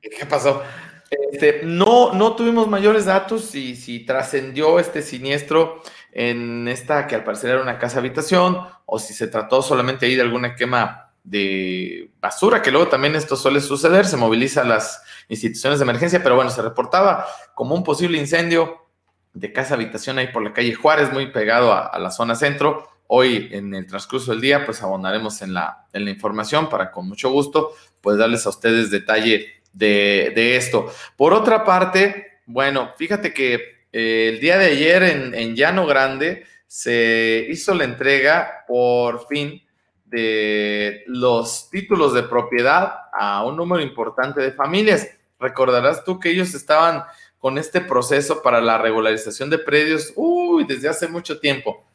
¿qué pasó? Este, no, no tuvimos mayores datos y si trascendió este siniestro en esta que al parecer era una casa habitación o si se trató solamente ahí de alguna quema de basura, que luego también esto suele suceder, se moviliza las instituciones de emergencia, pero bueno, se reportaba como un posible incendio de casa habitación ahí por la calle Juárez, muy pegado a, la zona centro. Hoy en el transcurso del día, pues abonaremos en la, en la información para con mucho gusto, pues darles a ustedes detalle de, esto. Por otra parte, bueno, fíjate que eh, el día de ayer en, Llano Grande se hizo la entrega por fin de los títulos de propiedad a un número importante de familias. Recordarás tú que ellos estaban con este proceso para la regularización de predios, uy, desde hace mucho tiempo.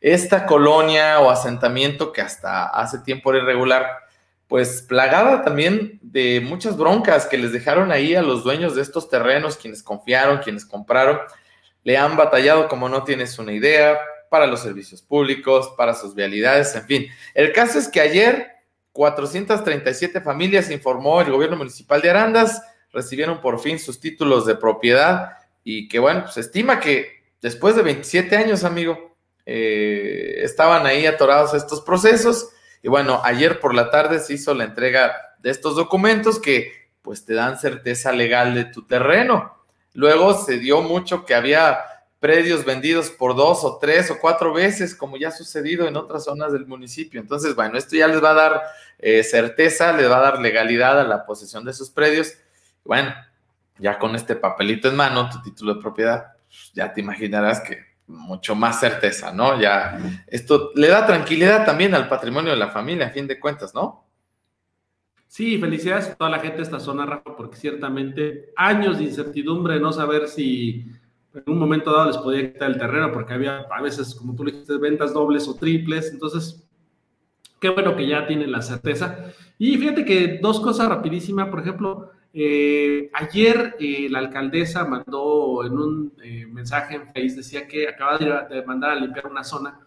Esta colonia o asentamiento que hasta hace tiempo era irregular, pues plagada también de muchas broncas que les dejaron ahí a los dueños de estos terrenos, quienes confiaron, quienes compraron, le han batallado como no tienes una idea para los servicios públicos, para sus vialidades, en fin. El caso es que ayer 437 familias, informó el gobierno municipal de Arandas, recibieron por fin sus títulos de propiedad y que bueno, se estima que después de 27 años, amigo, eh, estaban ahí atorados estos procesos y bueno, ayer por la tarde se hizo la entrega de estos documentos que pues te dan certeza legal de tu terreno. Luego se dio mucho que había predios vendidos por dos o tres o cuatro veces, como ya ha sucedido en otras zonas del municipio. Entonces, bueno, esto ya les va a dar eh, certeza, les va a dar legalidad a la posesión de sus predios. Bueno, ya con este papelito en mano, tu título de propiedad, pues, ya te imaginarás que mucho más certeza, ¿no? Ya esto le da tranquilidad también al patrimonio de la familia, a fin de cuentas, ¿no? Sí, felicidades a toda la gente de esta zona, Rafa, porque ciertamente años de incertidumbre, no saber si en un momento dado les podía quitar el terreno, porque había a veces, como tú dijiste, ventas dobles o triples. Entonces, qué bueno que ya tienen la certeza. Y fíjate que dos cosas rapidísimas, por ejemplo, eh, ayer eh, la alcaldesa mandó en un eh, mensaje en Facebook, decía que acaba de, de mandar a limpiar una zona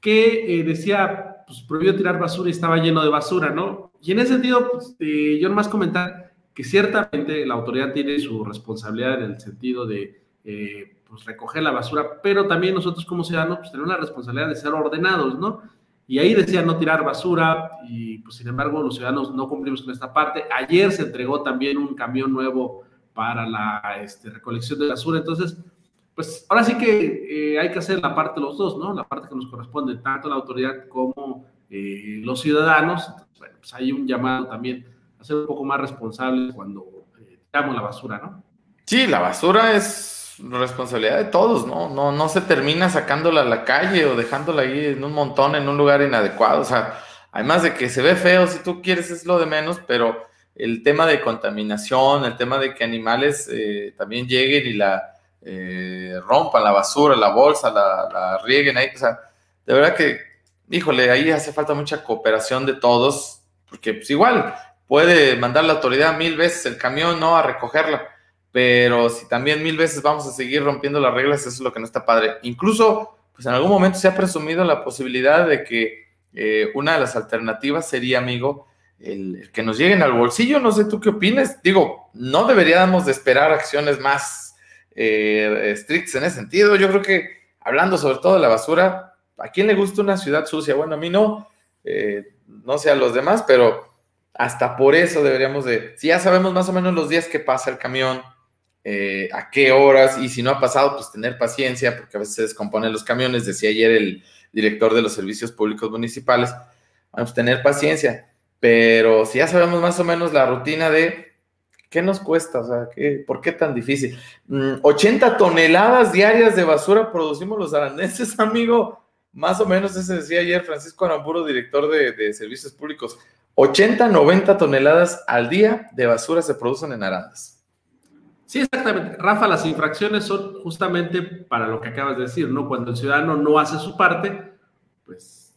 que decía, pues prohibió tirar basura y estaba lleno de basura, ¿no? Y en ese sentido, pues, eh, yo nomás comentar que ciertamente la autoridad tiene su responsabilidad en el sentido de eh, pues, recoger la basura, pero también nosotros como ciudadanos pues, tenemos la responsabilidad de ser ordenados, ¿no? Y ahí decía no tirar basura y pues sin embargo los ciudadanos no cumplimos con esta parte. Ayer se entregó también un camión nuevo para la este, recolección de basura, entonces pues ahora sí que eh, hay que hacer la parte de los dos, ¿no? La parte que nos corresponde tanto la autoridad como los ciudadanos bueno, pues hay un llamado también a ser un poco más responsables cuando eh, tiramos la basura, ¿no? Sí, la basura es responsabilidad de todos, ¿no? No, no se termina sacándola a la calle o dejándola ahí en un montón, en un lugar inadecuado. O sea, además de que se ve feo, si tú quieres es lo de menos, pero el tema de contaminación, el tema de que animales eh, también lleguen y la eh, rompan la basura, la bolsa, la, la, rieguen ahí, o sea, de verdad que, híjole, ahí hace falta mucha cooperación de todos, porque pues igual puede mandar la autoridad mil veces el camión, ¿no? A recogerla, pero si también mil veces vamos a seguir rompiendo las reglas, eso es lo que no está padre. Incluso, pues en algún momento se ha presumido la posibilidad de que eh, una de las alternativas sería, amigo, el, que nos lleguen al bolsillo. No sé tú qué opinas. Digo, no deberíamos de esperar acciones más eh, estrictas en ese sentido. Yo creo que hablando sobre todo de la basura, ¿a quién le gusta una ciudad sucia? Bueno, a mí no, eh, no sé a los demás, pero hasta por eso deberíamos de, si ya sabemos más o menos los días que pasa el camión, eh, a qué horas, y si no ha pasado, pues tener paciencia, porque a veces se descomponen los camiones, decía ayer el director de los servicios públicos municipales, vamos a tener paciencia. Pero si ya sabemos más o menos la rutina de qué nos cuesta, o sea, ¿qué, ¿por qué tan difícil? 80 mm, toneladas diarias de basura producimos los arandeses, [laughs] amigo. Más o menos, ese decía ayer Francisco Aramburo, director de, de servicios públicos. 80, 90 toneladas al día de basura se producen en Arandas. Sí, exactamente. Rafa, las infracciones son justamente para lo que acabas de decir, ¿no? Cuando el ciudadano no hace su parte, pues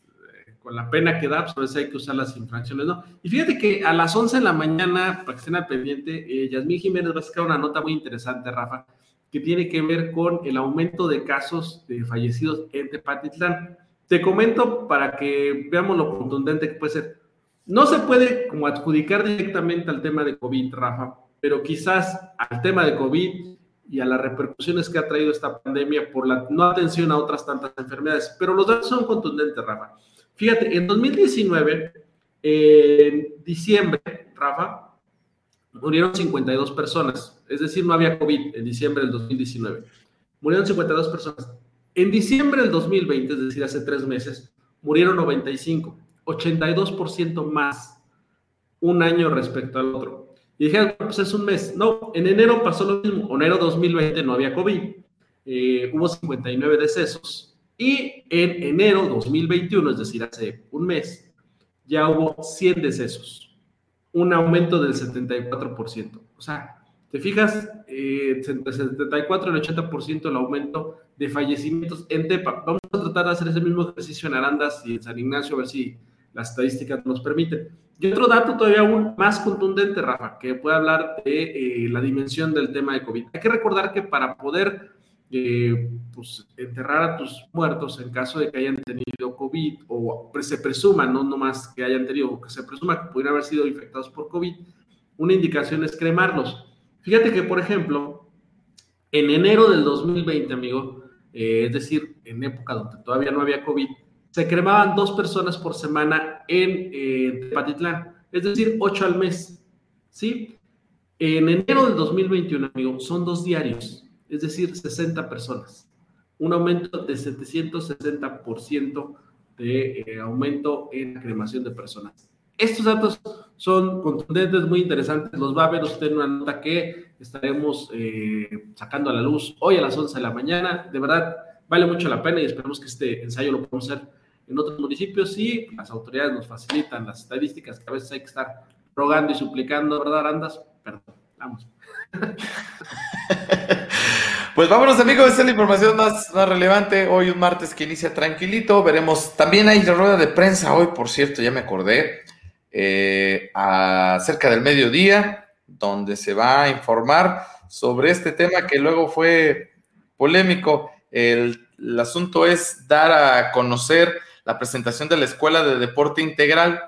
con la pena que da, pues a veces hay que usar las infracciones, ¿no? Y fíjate que a las 11 de la mañana, para que estén al pendiente, eh, Yasmín Jiménez va a sacar una nota muy interesante, Rafa, que tiene que ver con el aumento de casos de fallecidos en Tepatitlán. Te comento para que veamos lo contundente que puede ser. No se puede como adjudicar directamente al tema de COVID, Rafa, pero quizás al tema de COVID y a las repercusiones que ha traído esta pandemia por la no atención a otras tantas enfermedades. Pero los datos son contundentes, Rafa. Fíjate, en 2019, en diciembre, Rafa, murieron 52 personas. Es decir, no había COVID en diciembre del 2019. Murieron 52 personas. En diciembre del 2020, es decir, hace tres meses, murieron 95, 82% más un año respecto al otro. Y dijeron, pues es un mes. No, en enero pasó lo mismo. En enero 2020 no había COVID. Eh, hubo 59 decesos. Y en enero 2021, es decir, hace un mes, ya hubo 100 decesos, un aumento del 74%. O sea, te fijas, eh, entre 74 y el 80% el aumento de fallecimientos en Tepa. Vamos a tratar de hacer ese mismo ejercicio en Arandas y en San Ignacio, a ver si las estadísticas nos permiten. Y otro dato todavía aún más contundente, Rafa, que puede hablar de eh, la dimensión del tema de COVID. Hay que recordar que para poder eh, pues, enterrar a tus muertos en caso de que hayan tenido COVID o se presuma, no nomás que hayan tenido, o que se presuma que pudieran haber sido infectados por COVID, una indicación es cremarlos. Fíjate que, por ejemplo, en enero del 2020, amigo, eh, es decir, en época donde todavía no había COVID, se cremaban dos personas por semana en eh, Tepatitlán, es decir, ocho al mes, ¿sí? En enero del 2021, amigo, son dos diarios es decir, 60 personas. Un aumento de 760% de eh, aumento en la cremación de personas. Estos datos son contundentes, muy interesantes. Los va a ver usted en una nota que estaremos eh, sacando a la luz hoy a las 11 de la mañana. De verdad, vale mucho la pena y esperamos que este ensayo lo podamos hacer en otros municipios y las autoridades nos facilitan las estadísticas que a veces hay que estar rogando y suplicando, ¿verdad, Arandas? Perdón, vamos. [laughs] Pues vámonos amigos, esta es la información más, más, relevante. Hoy un martes que inicia tranquilito. Veremos, también hay la rueda de prensa hoy, por cierto, ya me acordé, eh, acerca del mediodía, donde se va a informar sobre este tema que luego fue polémico. El asunto es dar a conocer la presentación de la Escuela de Deporte Integral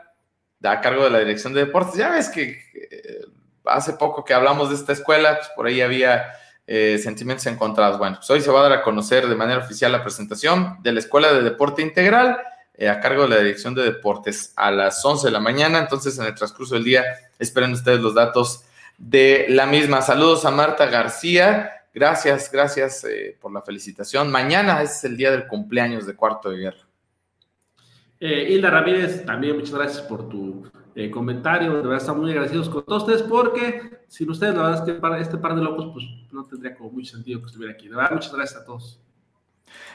a cargo de la Dirección de Deportes. Ya ves que eh, hace poco que hablamos de esta escuela, pues por ahí había eh, sentimientos encontrados. Bueno, pues hoy se va a dar a conocer de manera oficial la presentación de la Escuela de Deporte Integral eh, a cargo de la Dirección de Deportes a las 11 de la mañana. Entonces, en el transcurso del día, esperen ustedes los datos de la misma. Saludos a Marta García. Gracias, gracias eh, por la felicitación. Mañana es el día del cumpleaños de Cuarto de Guerra. Hilda Ramírez, también muchas gracias por tu eh, comentarios. De verdad, estamos muy agradecidos con todos ustedes porque sin ustedes, la verdad es que para este par de locos, pues no tendría como mucho sentido que estuviera aquí. De verdad, muchas gracias a todos.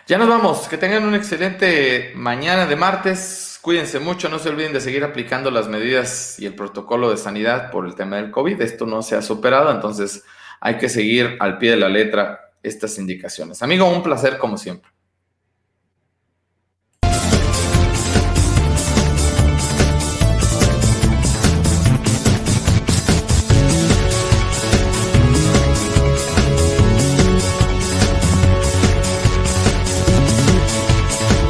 Ya nos vamos. Que tengan una excelente mañana de martes. cuídense mucho, no se olviden de seguir aplicando las medidas y el protocolo de sanidad por el tema del COVID. Esto no se ha superado, entonces hay que seguir al pie de la letra estas indicaciones. Amigo, un placer como siempre.